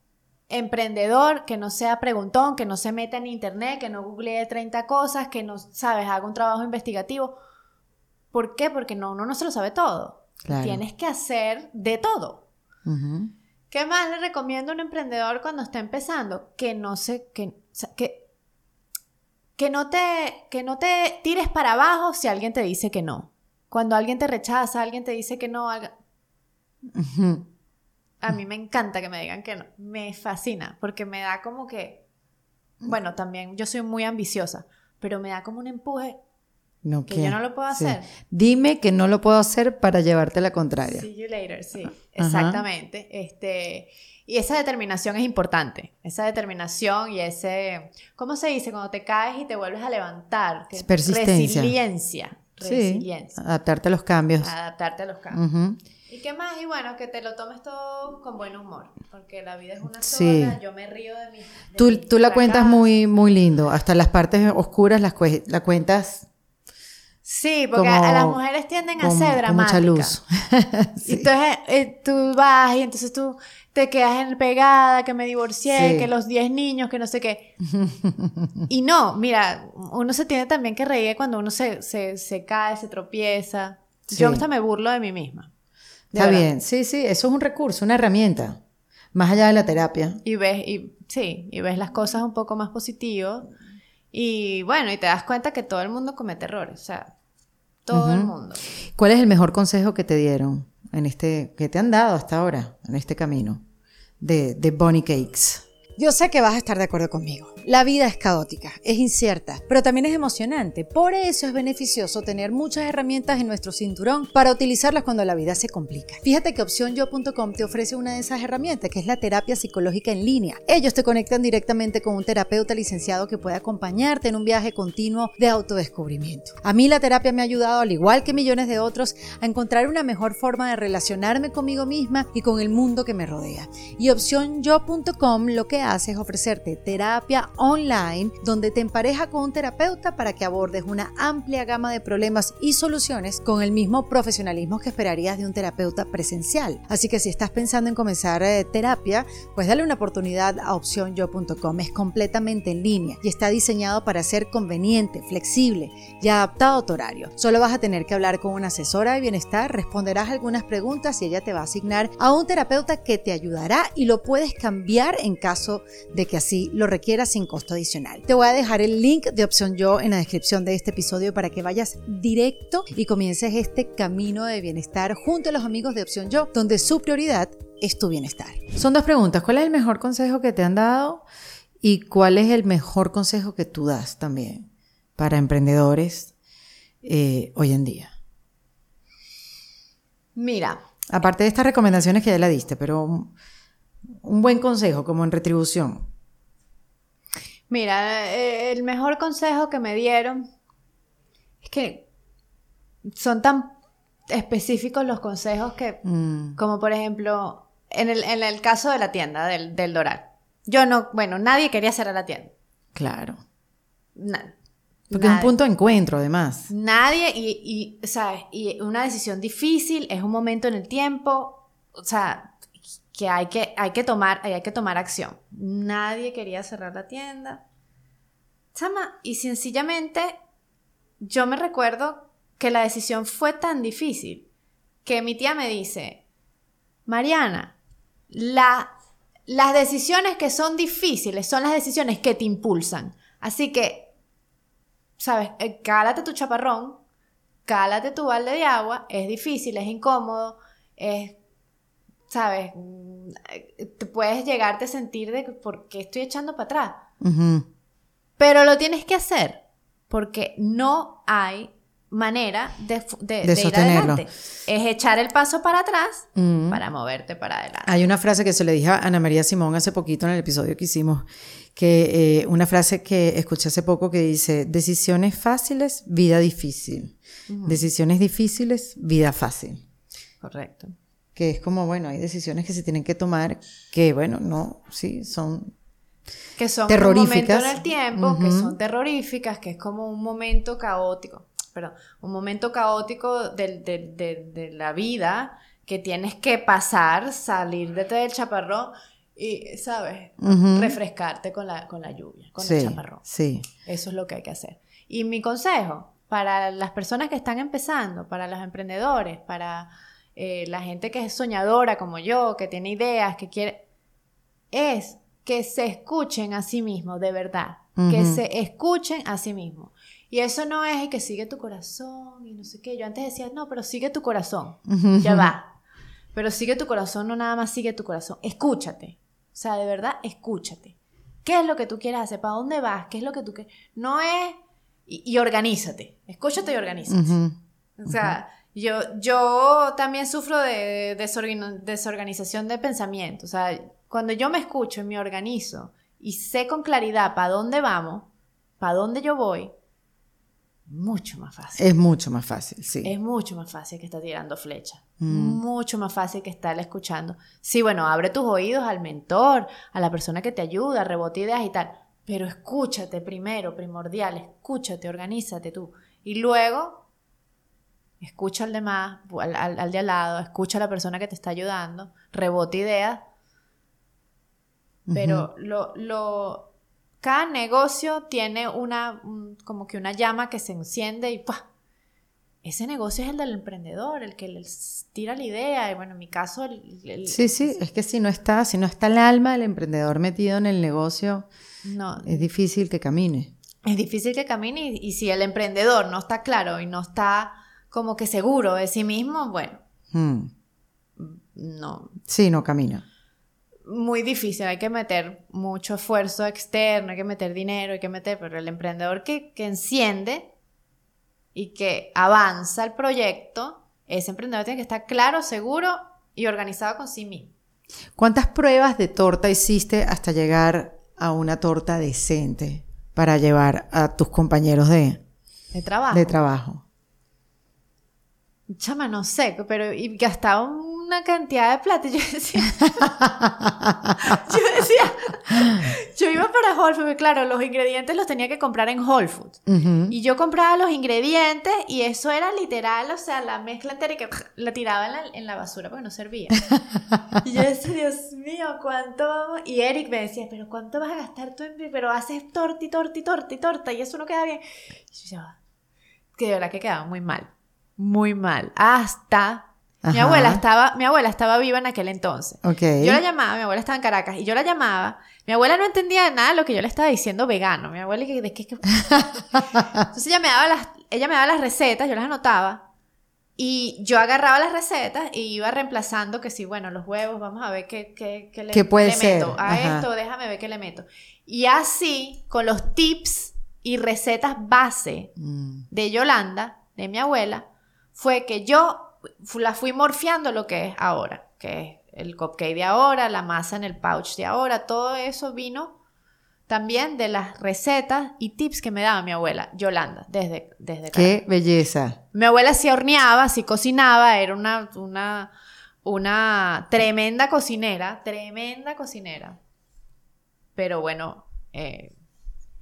Speaker 1: emprendedor que no sea preguntón, que no se meta en internet, que no googlee 30 cosas, que no, sabes, haga un trabajo investigativo. ¿Por qué? Porque no, uno no se lo sabe todo.
Speaker 2: Claro.
Speaker 1: Tienes que hacer de todo. ¿Qué más le recomiendo a un emprendedor cuando está empezando? Que no se, que, que, que no te, que no te tires para abajo si alguien te dice que no. Cuando alguien te rechaza, alguien te dice que no, haga-
Speaker 2: Ujú.
Speaker 1: a mí me encanta que me digan que no. Me fascina porque me da como que, bueno, también yo soy muy ambiciosa, pero me da como un empuje
Speaker 2: No,
Speaker 1: que yo no lo puedo
Speaker 2: Sí.
Speaker 1: hacer.
Speaker 2: Dime que no lo puedo hacer para llevarte la contraria.
Speaker 1: See you later, sí, exactamente. Este, y esa determinación es importante. Esa determinación y ese, ¿cómo se dice? Cuando te caes y te vuelves a levantar. Que-
Speaker 2: Persistencia.
Speaker 1: Resiliencia.
Speaker 2: Sí,
Speaker 1: Resiliencia.
Speaker 2: adaptarte a los cambios.
Speaker 1: Adaptarte a los cambios. ¿Y qué más? Y bueno, que te lo tomes todo con buen humor. Porque la vida es una
Speaker 2: Sí.
Speaker 1: sola. Yo me río de mi. de
Speaker 2: Tú,
Speaker 1: mis
Speaker 2: tú la cuentas muy, muy lindo. Hasta las partes oscuras las la cuentas
Speaker 1: Sí, porque
Speaker 2: como-
Speaker 1: a las mujeres tienden a ser dramáticas.
Speaker 2: mucha luz.
Speaker 1: Entonces eh, tú vas y entonces tú te quedas en pegada, que me divorcié,
Speaker 2: Sí.
Speaker 1: que los 10 niños, que no sé qué. y no, mira, uno se tiene también que reír cuando uno se, se, se cae, se tropieza.
Speaker 2: Sí.
Speaker 1: Yo hasta me burlo de mí misma. De
Speaker 2: Está
Speaker 1: verdad.
Speaker 2: bien. Sí, sí, eso es un recurso, una herramienta. Más allá de la terapia.
Speaker 1: Y ves, y, sí, y ves las cosas un poco más positivo. Y bueno, y te das cuenta que todo el mundo comete errores. O sea, todo el mundo.
Speaker 2: ¿Cuál es el mejor consejo que te dieron en este, que te han dado hasta ahora, en este camino de, de Bunny Cakes?
Speaker 3: Yo sé que vas a estar de acuerdo conmigo. La vida es caótica, es incierta, pero también es emocionante. Por eso es beneficioso tener muchas herramientas en nuestro cinturón para utilizarlas cuando la vida se complica. Fíjate que opcionyo.com te ofrece una de esas herramientas que es la terapia psicológica en línea. Ellos te conectan directamente con un terapeuta licenciado que puede acompañarte en un viaje continuo de autodescubrimiento. A mí la terapia me ha ayudado, al igual que millones de otros, a encontrar una mejor forma de relacionarme conmigo misma y con el mundo que me rodea. Y opcionyo.com lo que hace es ofrecerte terapia online donde te empareja con un terapeuta para que abordes una amplia gama de problemas y soluciones con el mismo profesionalismo que esperarías de un terapeuta presencial. Así que si estás pensando en comenzar eh, terapia, pues dale una oportunidad a opcionyo.com. Es completamente en línea y está diseñado para ser conveniente, flexible y adaptado a tu horario. Solo vas a tener que hablar con una asesora de bienestar, responderás algunas preguntas y ella te va a asignar a un terapeuta que te ayudará y lo puedes cambiar en caso de que así lo requieras costo adicional. Te voy a dejar el link de Opción Yo en la descripción de este episodio para que vayas directo y comiences este camino de bienestar junto a los amigos de Opción Yo, donde su prioridad es tu bienestar.
Speaker 2: Son dos preguntas. ¿Cuál es el mejor consejo que te han dado? ¿Y cuál es el mejor consejo que tú das también para emprendedores eh, hoy en día?
Speaker 1: Mira,
Speaker 2: Aparte de estas recomendaciones que ya la diste, pero un, un buen consejo como en retribución.
Speaker 1: Mira, eh, el mejor consejo que me dieron es que son tan específicos los consejos que,
Speaker 2: Mm,
Speaker 1: como por ejemplo, en el, en el caso de la tienda del, del Doral. Yo no, bueno, nadie quería cerrar la tienda.
Speaker 2: Claro.
Speaker 1: Nadie.
Speaker 2: Porque es un punto de encuentro, además.
Speaker 1: Nadie, y, y, ¿sabes? Y una decisión difícil, es un momento en el tiempo, o sea, que hay que, hay que, tomar, hay que tomar acción. Nadie quería cerrar la tienda. Chama, y sencillamente yo me recuerdo que la decisión fue tan difícil que mi tía me dice, Mariana, la, las decisiones que son difíciles son las decisiones que te impulsan. Así que, ¿sabes? Eh, cálate tu chaparrón, cálate tu balde de agua, es difícil, es incómodo, es, ¿sabes? Mm, te puedes llegarte a sentir de por qué estoy echando para atrás. Pero lo tienes que hacer porque no hay manera de, ir adelante. Es echar el paso para atrás para moverte para adelante.
Speaker 2: Hay una frase que se le dije a Ana María Simón hace poquito en el episodio que hicimos, que eh, una frase que escuché hace poco que dice, decisiones fáciles, vida difícil. Decisiones difíciles, vida fácil.
Speaker 1: Correcto.
Speaker 2: Que es como, bueno, hay decisiones que se tienen que tomar que, bueno, no, sí, son
Speaker 1: que son terroríficas. un en el tiempo, que son terroríficas, que es como un momento caótico perdón, un momento caótico de, la vida que tienes que pasar, salir de del chaparrón y, ¿sabes? Refrescarte con la, con la lluvia, con el chaparrón.
Speaker 2: Sí.
Speaker 1: Eso es lo que hay que hacer. Y mi consejo para las personas que están empezando, para los emprendedores, para eh, la gente que es soñadora como yo, que tiene ideas, que quiere, es que se escuchen a sí mismos, de verdad. Que se escuchen a sí mismos. Y eso no es que sigue tu corazón y no sé qué. Yo antes decía, no, pero sigue tu corazón. Ya va. Pero sigue tu corazón, no nada más sigue tu corazón. Escúchate. O sea, de verdad, escúchate. ¿Qué es lo que tú quieres hacer? ¿Para dónde vas? ¿Qué es lo que tú quieres? No es... Y, organízate. Escúchate y organízate. O sea, yo, yo también sufro de desorganización de pensamiento. O sea, cuando yo me escucho y me organizo y sé con claridad para dónde vamos, para dónde yo voy, mucho más fácil.
Speaker 2: Es mucho más fácil, sí.
Speaker 1: Es mucho más fácil que estar tirando flecha. Mm. Mucho más fácil que estar escuchando. Sí, bueno, abre tus oídos al mentor, a la persona que te ayuda, rebote ideas y tal. Pero escúchate primero, primordial, escúchate, organízate tú. Y luego, escucha al demás, al, al, de al lado, escucha a la persona que te está ayudando, rebote ideas. Pero lo, lo, cada negocio tiene una, como que una llama que se enciende y ¡pah! Ese negocio es el del emprendedor, el que les tira la idea. Y bueno, en mi caso... El,
Speaker 2: sí, sí, es que si no está, si no está el alma del emprendedor metido en el negocio, no, es difícil que camine.
Speaker 1: Es difícil que camine y, si el emprendedor no está claro y no está como que seguro de sí mismo, bueno, hmm. no.
Speaker 2: Sí, no camina
Speaker 1: muy difícil, hay que meter mucho esfuerzo externo, hay que meter dinero, hay que meter, pero el emprendedor que, que enciende y que avanza el proyecto, ese emprendedor tiene que estar claro, seguro y organizado con sí mismo.
Speaker 2: ¿Cuántas pruebas de torta hiciste hasta llegar a una torta decente para llevar a tus compañeros de,
Speaker 1: de trabajo?
Speaker 2: De trabajo.
Speaker 1: Chama, no sé, pero y gastaba un una cantidad de plata. Y yo decía, yo decía, yo iba para Whole Foods, claro, los ingredientes los tenía que comprar en Whole Foods. Y yo compraba los ingredientes y eso era literal, o sea, la mezcla entera y que la tiraba en la, en la basura porque no servía. y yo decía, Dios mío, ¿cuánto vamos? Y Eric me decía, pero ¿cuánto vas a gastar tú en... Pero haces y torta y torta y eso no queda bien. Y yo ya, que de verdad que quedaba muy mal. Muy mal. Hasta mi abuela, estaba, mi abuela estaba viva en aquel entonces. Yo la llamaba, mi abuela estaba en Caracas, y yo la llamaba. Mi abuela no entendía nada de lo que yo le estaba diciendo vegano. Mi abuela, ¿de qué? Entonces ella me, daba las, ella me daba las recetas, yo las anotaba. Y yo agarraba las recetas y iba reemplazando que sí, bueno, los huevos, vamos a ver qué, qué, qué le,
Speaker 2: puede
Speaker 1: meto. A esto, déjame ver qué le meto. Y así, con los tips y recetas base mm. de Yolanda, de mi abuela, fue que yo la fui morfiando lo que es ahora, que es el cupcake de ahora, la masa en el pouch de ahora, todo eso vino también de las recetas y tips que me daba mi abuela, Yolanda, desde, desde
Speaker 2: ¡Qué belleza!
Speaker 1: Mi abuela sí horneaba, sí cocinaba, era una, una, una tremenda cocinera, tremenda cocinera. pero bueno, eh,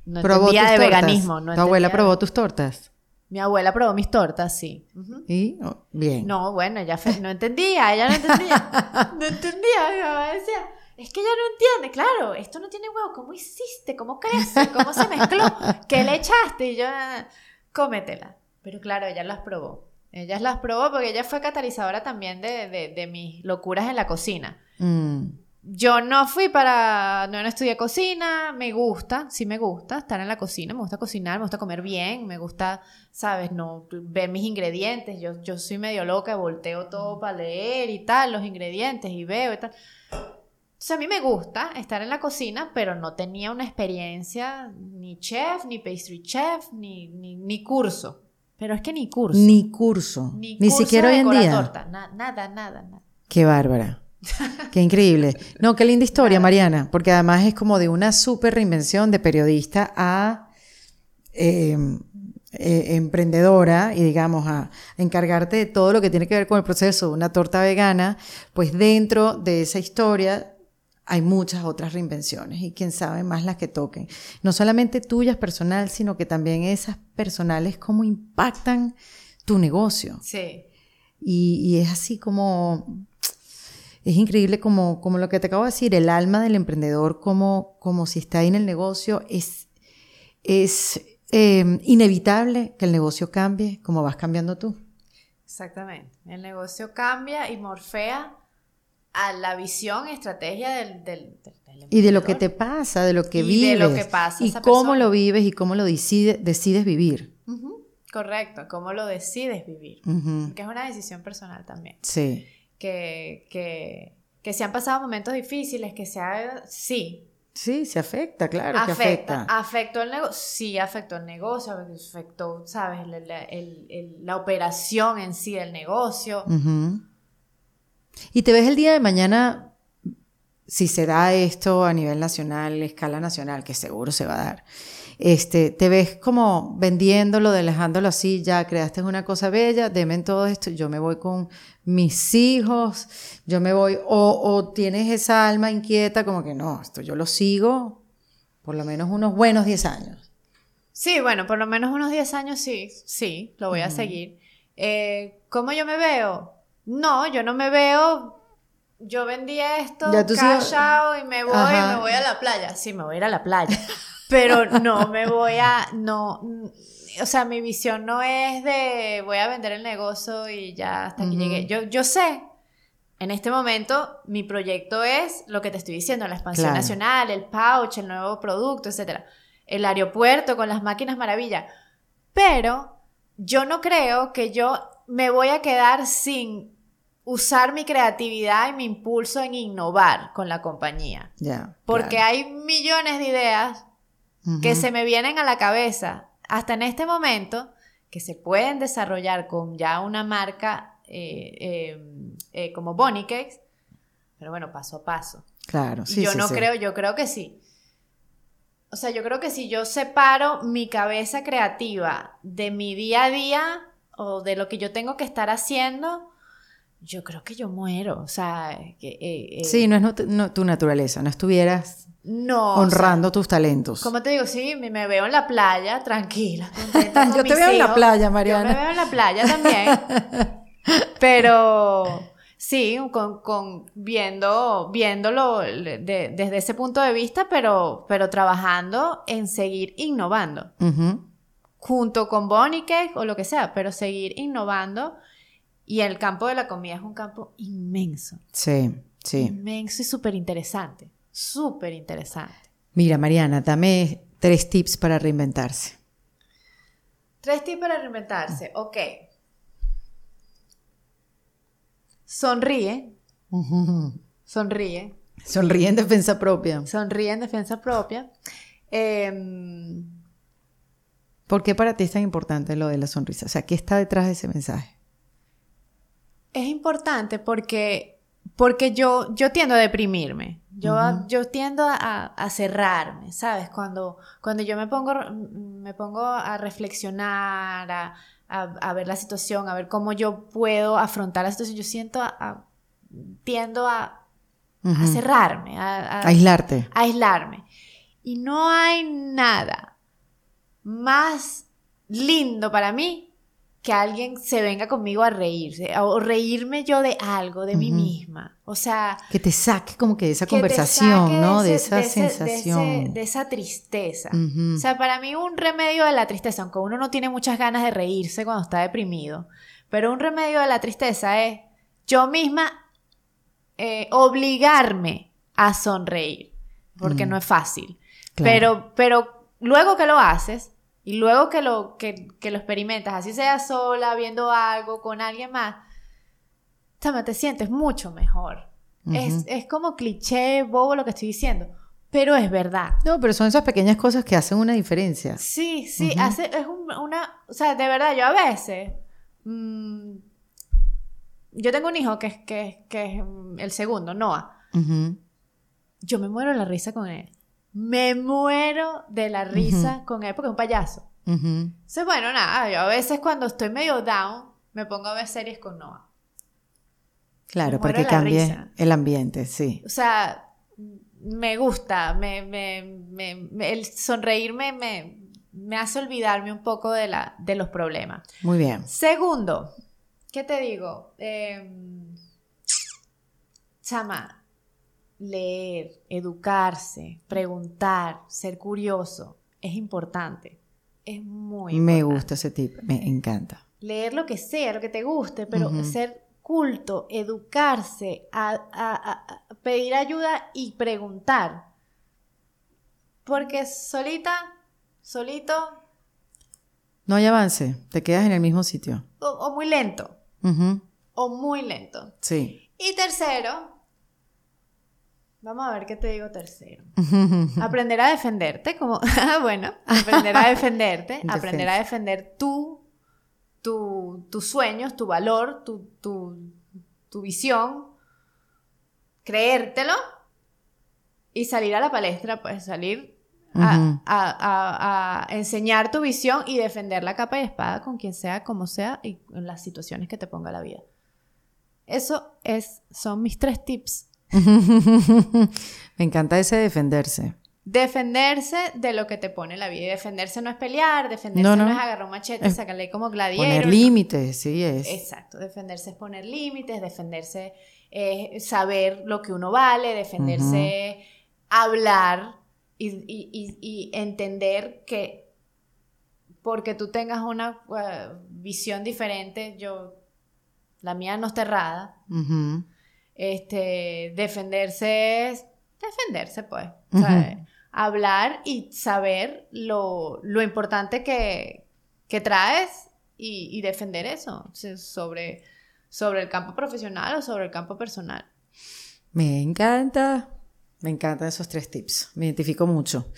Speaker 1: no entendía de veganismo.
Speaker 2: ¿Tu abuela probó tus tortas?
Speaker 1: Mi abuela probó mis tortas, sí.
Speaker 2: ¿Y? Oh, bien.
Speaker 1: No, bueno, ella no entendía, ella no entendía. no entendía, mi mamá decía, es que ella no entiende, claro, esto no tiene huevo, ¿cómo hiciste? ¿Cómo crece? ¿Cómo se mezcló? ¿Qué le echaste? Y yo, ah, cómetela. Pero claro, ella las probó. Ella las probó porque ella fue catalizadora también de, de, mis locuras en la cocina. Mm. Yo no fui para, no, no estudié cocina, me gusta, sí me gusta estar en la cocina, me gusta cocinar, me gusta comer bien, me gusta, sabes, no ver mis ingredientes, yo, yo soy medio loca, volteo todo para leer y tal, los ingredientes y veo y tal. Entonces a mí me gusta estar en la cocina, pero no tenía una experiencia ni chef, ni pastry chef, ni, ni, curso. Pero es que ni curso.
Speaker 2: Ni curso. Ni, siquiera hoy en día.
Speaker 1: Torta. nada, nada, nada.
Speaker 2: Qué bárbara. Qué increíble. No, qué linda historia, Mariana, porque además es como de una súper reinvención de periodista a eh, eh, emprendedora y digamos a encargarte de todo lo que tiene que ver con el proceso de una torta vegana, pues dentro de esa historia hay muchas otras reinvenciones y quién sabe más las que toquen. No solamente tuyas personal, sino que también esas personales, cómo impactan tu negocio.
Speaker 1: Sí.
Speaker 2: Y, y es así como es increíble como, como lo que te acabo de decir, el alma del emprendedor, como, como si está ahí en el negocio, es, es em, inevitable que el negocio cambie como vas cambiando tú.
Speaker 1: Exactamente. El negocio cambia y morfea a la visión, estrategia del, del,
Speaker 2: Y de lo que te pasa, de lo que vives.
Speaker 1: Y de lo que pasa.
Speaker 2: Y cómo lo vives y cómo lo decides vivir.
Speaker 1: Correcto, cómo lo decides vivir. Que es una decisión personal también.
Speaker 2: Sí
Speaker 1: que, que, que se han pasado momentos difíciles, que se ha... Sí.
Speaker 2: Sí, se afecta, claro
Speaker 1: afecta,
Speaker 2: que afecta.
Speaker 1: ¿Afectó el negocio? Sí, afectó el negocio, afectó, ¿sabes? La, la operación en sí del negocio.
Speaker 2: Y te ves el día de mañana, si se da esto a nivel nacional, escala nacional, que seguro se va a dar este, te ves como vendiéndolo, dejándolo así, ya creaste una cosa bella, deme todo esto, yo me voy con mis hijos, yo me voy, o, o tienes esa alma inquieta como que no, esto yo lo sigo por lo menos unos buenos 10 años.
Speaker 1: Sí, bueno, por lo menos unos 10 años sí, sí, lo voy a seguir. Eh, ¿Cómo yo me veo? No, yo no me veo yo vendí esto, callado y me voy, me voy a la playa. Sí, me voy a ir a la playa. pero no me voy a, no, o sea, mi visión no es de voy a vender el negocio y ya hasta que llegué. Yo, yo sé, en este momento, mi proyecto es lo que te estoy diciendo, la expansión nacional, el pouch, el nuevo producto, etcétera. El aeropuerto con las máquinas maravilla. Pero yo no creo que yo me voy a quedar sin usar mi creatividad y mi impulso en innovar con la compañía.
Speaker 2: Ya.
Speaker 1: porque hay millones de ideas que se me vienen a la cabeza hasta en este momento que se pueden desarrollar con ya una marca eh, eh, eh, como Bonnie Cakes, pero bueno, paso a paso.
Speaker 2: Claro, sí.
Speaker 1: yo no creo, yo creo que sí. O sea, yo creo que si yo separo mi cabeza creativa de mi día a día o de lo que yo tengo que estar haciendo, yo creo que yo muero. O sea, que,
Speaker 2: sí, no es tu naturaleza, no estuvieras
Speaker 1: no.
Speaker 2: Honrando tus talentos.
Speaker 1: Como te digo, sí, me veo en la playa, tranquila.
Speaker 2: Yo te veo en la playa, Mariana.
Speaker 1: Yo me veo en la playa también. pero sí, con, viendo, viéndolo desde ese punto de vista, pero, pero trabajando en seguir innovando. Junto con Bonnie Cake o lo que sea, pero seguir innovando. Y el campo de la comida es un campo inmenso.
Speaker 2: Sí, sí.
Speaker 1: Inmenso y súper interesante. Súper interesante.
Speaker 2: Mira, Mariana, dame tres tips para reinventarse.
Speaker 1: Tres tips para reinventarse, ok. Sonríe. Sonríe.
Speaker 2: Sonríe en defensa propia.
Speaker 1: Sonríe en defensa propia. Em,
Speaker 2: ¿Por qué para ti es tan importante lo de la sonrisa? O sea, ¿qué está detrás de ese mensaje?
Speaker 1: Es importante porque, porque yo, yo tiendo a deprimirme. Yo, yo tiendo a, cerrarme, ¿sabes? Cuando, cuando yo me pongo, me pongo a reflexionar, a, a, ver la situación, a ver cómo yo puedo afrontar la situación, yo siento, a, tiendo a, cerrarme, a,
Speaker 2: aislarte.
Speaker 1: Aislarme. Y no hay nada más lindo para mí que alguien se venga conmigo a reírse, o reírme yo de algo, de mí misma. O sea...
Speaker 2: Que te saque como que de esa conversación, ¿no? De, esa sensación.
Speaker 1: De, esa tristeza. O sea, para mí un remedio de la tristeza, aunque uno no tiene muchas ganas de reírse cuando está deprimido, pero un remedio de la tristeza es yo misma eh, obligarme a sonreír, porque no es fácil. Pero, pero luego que lo haces, y luego que lo, que, lo experimentas, así sea sola, viendo algo con alguien más, te sientes mucho mejor. es, como cliché, bobo lo que estoy diciendo, pero es verdad.
Speaker 2: No, pero son esas pequeñas cosas que hacen una diferencia.
Speaker 1: Sí, sí, hace, es una, o sea, de verdad, yo a veces, mm, yo tengo un hijo que es, que, que es el segundo, Noah. Yo me muero la risa con él. Me muero de la risa con él porque es un payaso. Entonces, bueno, nada, yo a veces cuando estoy medio down, me pongo a ver series con Noah.
Speaker 2: Claro, porque cambie el ambiente, sí.
Speaker 1: O sea, me gusta, me, me, el sonreírme me, me hace olvidarme un poco de, la, de los problemas.
Speaker 2: Muy bien.
Speaker 1: Segundo, ¿qué te digo? Eh, chama, leer, educarse, preguntar, ser curioso, es importante. Es muy
Speaker 2: importante. Me gusta ese tip, me encanta.
Speaker 1: Leer lo que sea, lo que te guste, pero ser culto, educarse, a, pedir ayuda y preguntar. Porque solita, solito...
Speaker 2: No hay avance, te quedas en el mismo sitio.
Speaker 1: O, muy lento. O muy lento.
Speaker 2: Sí.
Speaker 1: Y tercero, Vamos a ver qué te digo tercero. aprender a defenderte, como, ah, bueno, aprender a defenderte, aprender a defender tú, tu, tus sueños, tu valor, tu, tu, visión, creértelo y salir a la palestra, pues salir a, a, enseñar tu visión y defender la capa y espada con quien sea, como sea y en las situaciones que te ponga la vida. Eso es, son mis tres tips
Speaker 2: Me encanta ese defenderse.
Speaker 1: Defenderse de lo que te pone la vida. Y defenderse no es pelear, defenderse no, es agarrar un machete, y sacarle como gladiador.
Speaker 2: Poner límites, sí es.
Speaker 1: Exacto, defenderse es poner límites, defenderse es saber lo que uno vale, defenderse, hablar y, entender que porque tú tengas una uh, visión diferente, yo, la mía no está errada. Este, defenderse es defenderse, pues. Hablar y saber lo, importante que, traes y, defender eso sobre, sobre el campo profesional o sobre el campo personal.
Speaker 2: Me encanta, me encantan esos tres tips, me identifico mucho.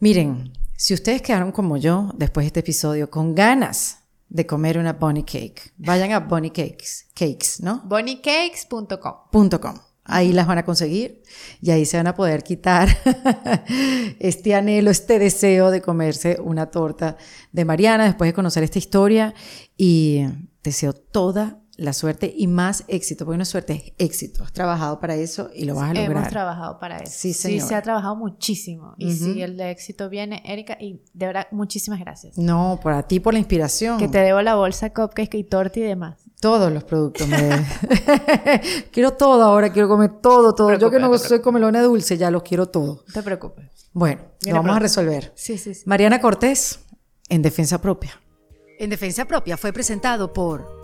Speaker 2: Miren, si ustedes quedaron como yo después de este episodio con ganas de comer una bunny cake. Vayan a bunny cakes, cakes, ¿no?
Speaker 1: bunnycakes.com.
Speaker 2: Ahí las van a conseguir y ahí se van a poder quitar este anhelo, este deseo de comerse una torta de Mariana después de conocer esta historia y deseo toda la suerte y más éxito, porque no es suerte, es éxito. Has trabajado para eso y lo vas a lograr.
Speaker 1: Hemos trabajado para eso. Sí, señor. Sí, se ha trabajado muchísimo. Y si el éxito viene, Erika, y de verdad, muchísimas gracias.
Speaker 2: No, por a ti, por la inspiración.
Speaker 1: Que te debo la bolsa, cupcake y torta y demás.
Speaker 2: Todos los productos me Quiero todo ahora, quiero comer todo, todo. Yo que no soy comelona dulce, ya los quiero todo.
Speaker 1: No te preocupes.
Speaker 2: Bueno, lo vamos a resolver.
Speaker 1: Sí, sí, sí.
Speaker 2: Mariana Cortés, en Defensa Propia.
Speaker 3: En Defensa Propia fue presentado por